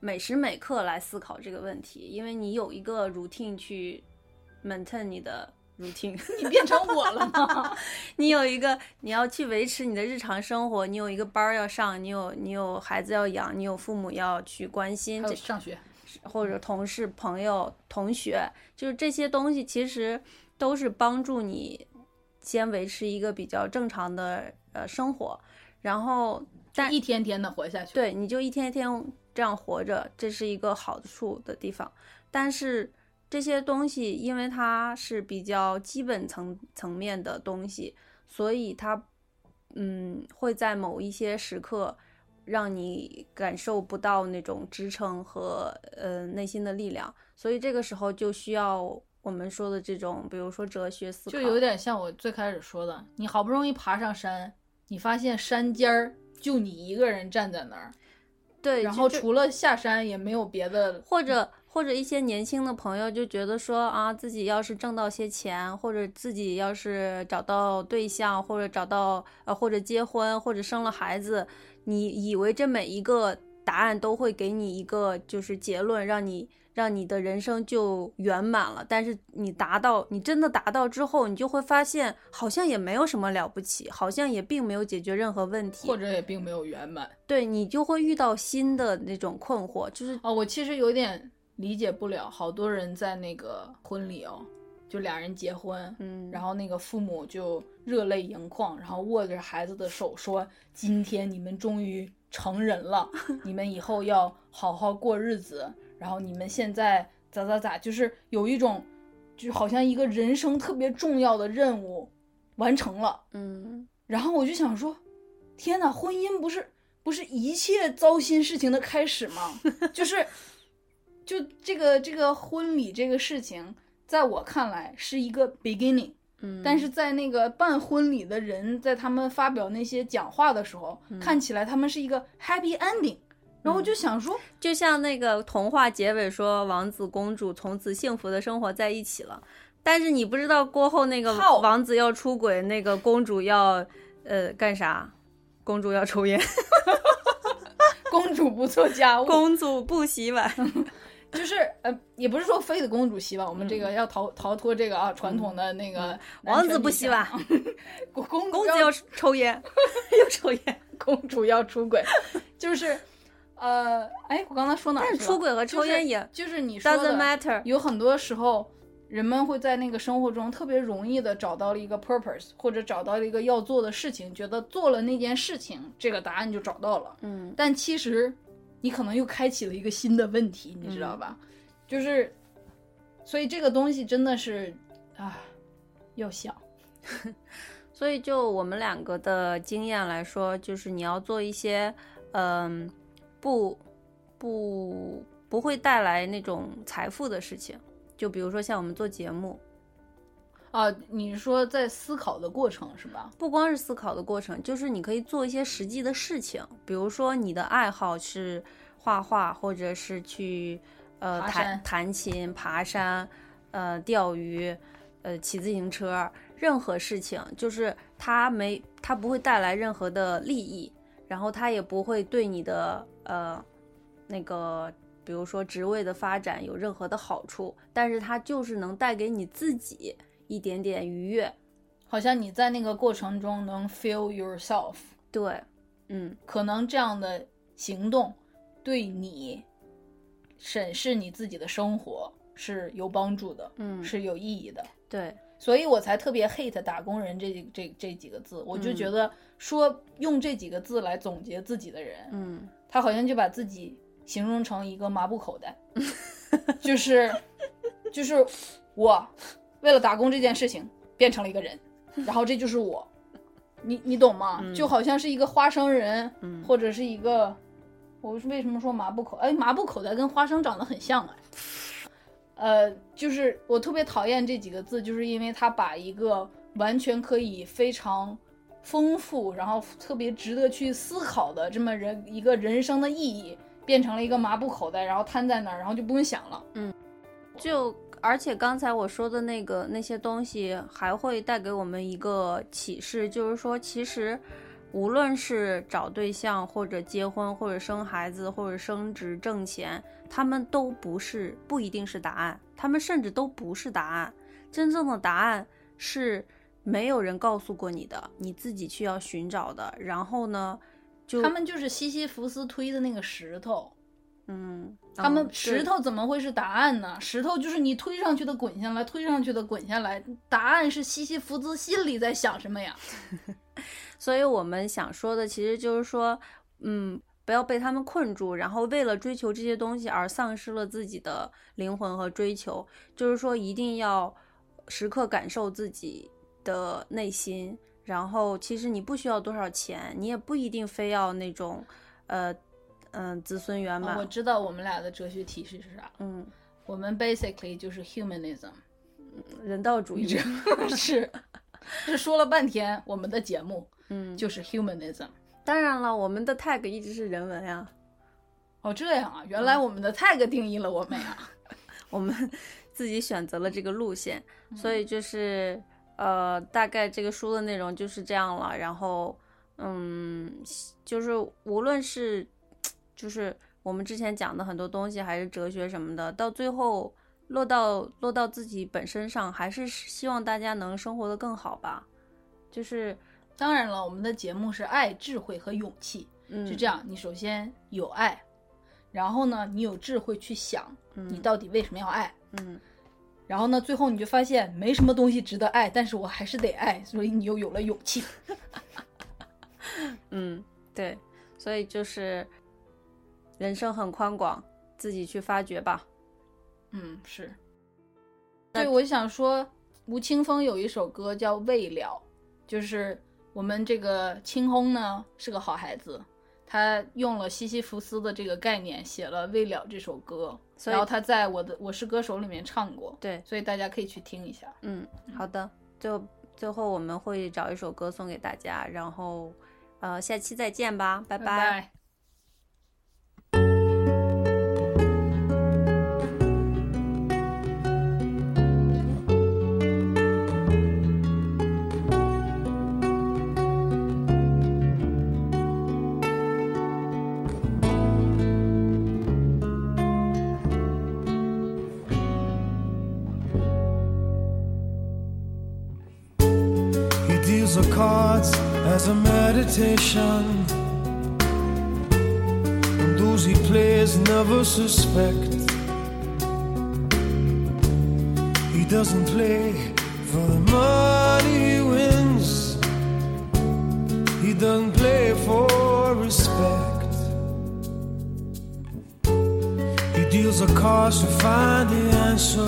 每时每刻来思考这个问题，因为你有一个 routine 去 maintain 你的 routine。你变成我了吗？你有一个你要去维持你的日常生活，你有一个班儿要上，你有你有孩子要养，你有父母要去关心，上学，或者同事、朋友、同学，就是这些东西其实都是帮助你先维持一个比较正常的呃生活，然后但一天天的活下去。，对，你就一天一天这样活着，这是一个好处的地方。但是这些东西，因为它是比较基本层层面的东西，所以它嗯会在某一些时刻让你感受不到那种支撑和呃内心的力量，所以这个时候就需要我们说的这种，比如说哲学思考，就有点像我最开始说的，你好不容易爬上山，你发现山尖儿就你一个人站在那儿，对，然后除了下山也没有别的。或者或者一些年轻的朋友就觉得说啊，自己要是挣到些钱，或者自己要是找到对象，或者找到呃或者结婚，或者生了孩子，你以为这每一个答案都会给你一个就是结论，让你让你的人生就圆满了。但是你达到，你真的达到之后，你就会发现好像也没有什么了不起，好像也并没有解决任何问题，或者也并没有圆满对你就会遇到新的那种困惑，就是哦，我其实有点理解不了，好多人在那个婚礼哦，就俩人结婚，嗯，然后那个父母就热泪盈眶，然后握着孩子的手说：“今天你们终于成人了，你们以后要好好过日子。然后你们现在咋咋咋，就是有一种，就好像一个人生特别重要的任务完成了。嗯。然后我就想说，天呐，婚姻不是不是一切糟心事情的开始吗？就是，就这个这个婚礼这个事情，在我看来是一个 beginning。嗯，但是在那个办婚礼的人，在他们发表那些讲话的时候，看起来他们是一个 happy ending，然后我就想说，就像那个童话结尾说，王子公主从此幸福的生活在一起了。但是你不知道过后那个王子要出轨，那个公主要呃干啥？公主要抽烟，公主不做家务，公主不洗碗。就是呃，也不是说非得公主洗碗，我们这个要逃逃脱这个啊传统的那个嗯王子不洗碗，公公主要公子要抽烟，又抽烟。公主要出轨，就是呃，哎，我刚才说哪？但是出轨和抽烟也就是、就是你说的 matter。有很多时候，人们会在那个生活中特别容易的找到了一个 purpose，或者找到了一个要做的事情，觉得做了那件事情，这个答案就找到了。嗯，但其实，你可能又开启了一个新的问题，你知道吧？就是，所以这个东西真的是啊，要想。所以就我们两个的经验来说，就是你要做一些，嗯，不不不会带来那种财富的事情，就比如说像我们做节目，啊，你说在思考的过程是吧？不光是思考的过程，就是你可以做一些实际的事情，比如说你的爱好是画画，或者是去呃弹弹琴、爬山、呃钓鱼、呃骑自行车，任何事情，就是它没它不会带来任何的利益，然后它也不会对你的呃那个。比如说职位的发展有任何的好处，但是它就是能带给你自己一点点愉悦。好像你在那个过程中能 feel yourself，对，嗯，可能这样的行动对你审视你自己的生活是有帮助的，嗯是有意义的。对，所以我才特别 hate 打工人这几这这几个字，我就觉得说用这几个字来总结自己的人，嗯他好像就把自己形容成一个麻布口袋，就是就是我为了打工这件事情变成了一个人，然后这就是我，你你懂吗？就好像是一个花生人，嗯或者是一个，我是为什么说麻布口？哎，麻布口袋跟花生长得很像哎。呃，就是我特别讨厌这几个字，就是因为他把一个完全可以非常丰富，然后特别值得去思考的这么人一个人生的意义，变成了一个麻布口袋，然后摊在那儿，然后就不用想了。嗯就而且刚才我说的那个那些东西，还会带给我们一个启示，就是说，其实无论是找对象，或者结婚，或者生孩子，或者升职挣钱，他们都不是不一定是答案，他们甚至都不是答案。真正的答案是没有人告诉过你的，你自己去要寻找的。然后呢，就他们就是西西弗斯推的那个石头，嗯，他们嗯石头怎么会是答案呢？石头就是你推上去的滚下来，推上去的滚下来，答案是西西弗斯心里在想什么呀？所以我们想说的其实就是说，嗯，不要被他们困住，然后为了追求这些东西而丧失了自己的灵魂和追求。就是说，一定要时刻感受自己的内心。然后，其实你不需要多少钱，你也不一定非要那种，呃，嗯、子孙圆满。我知道我们俩的哲学体系是啥，嗯，我们 basically 就是 humanism，人道主义者。是，这说了半天，我们的节目嗯，就是 humanism。当然了，我们的 tag 一直是人文呀。哦，这样啊，原来我们的 tag 定义了我们呀。我们自己选择了这个路线，所嗯以就是呃，大概这个书的内容就是这样了。然后，嗯，就是无论是就是我们之前讲的很多东西，还是哲学什么的，到最后落到落到自己本身上，还是希望大家能生活的更好吧。就是，当然了，我们的节目是爱、智慧和勇气，嗯，是这样。你首先有爱，然后呢，你有智慧去想嗯你到底为什么要爱，嗯，然后呢，最后你就发现没什么东西值得爱，但是我还是得爱，所以你又有了勇气。嗯，对，所以就是人生很宽广，自己去发掘吧。嗯，是。对，我想说，吴青峰有一首歌叫《未了》，就是我们这个青红呢是个好孩子，他用了西西弗斯的这个概念写了《未了》这首歌，然后他在我的《我是歌手》里面唱过，对，所以大家可以去听一下。嗯，好的，就最后我们会找一首歌送给大家，然后呃下期再见吧，拜拜 cards as a meditation. And those he plays never suspect. He doesn't play for the money he wins. He doesn't play for respect. He deals the cards to find the answer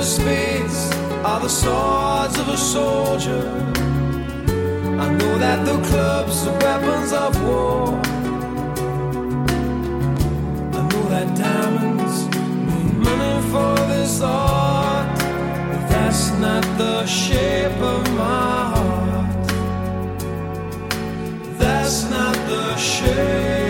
The spades are the swords of a soldier. I know that the clubs are weapons of war. I know that diamonds mean money for this art, but that's not the shape of my heart. That's not the shape,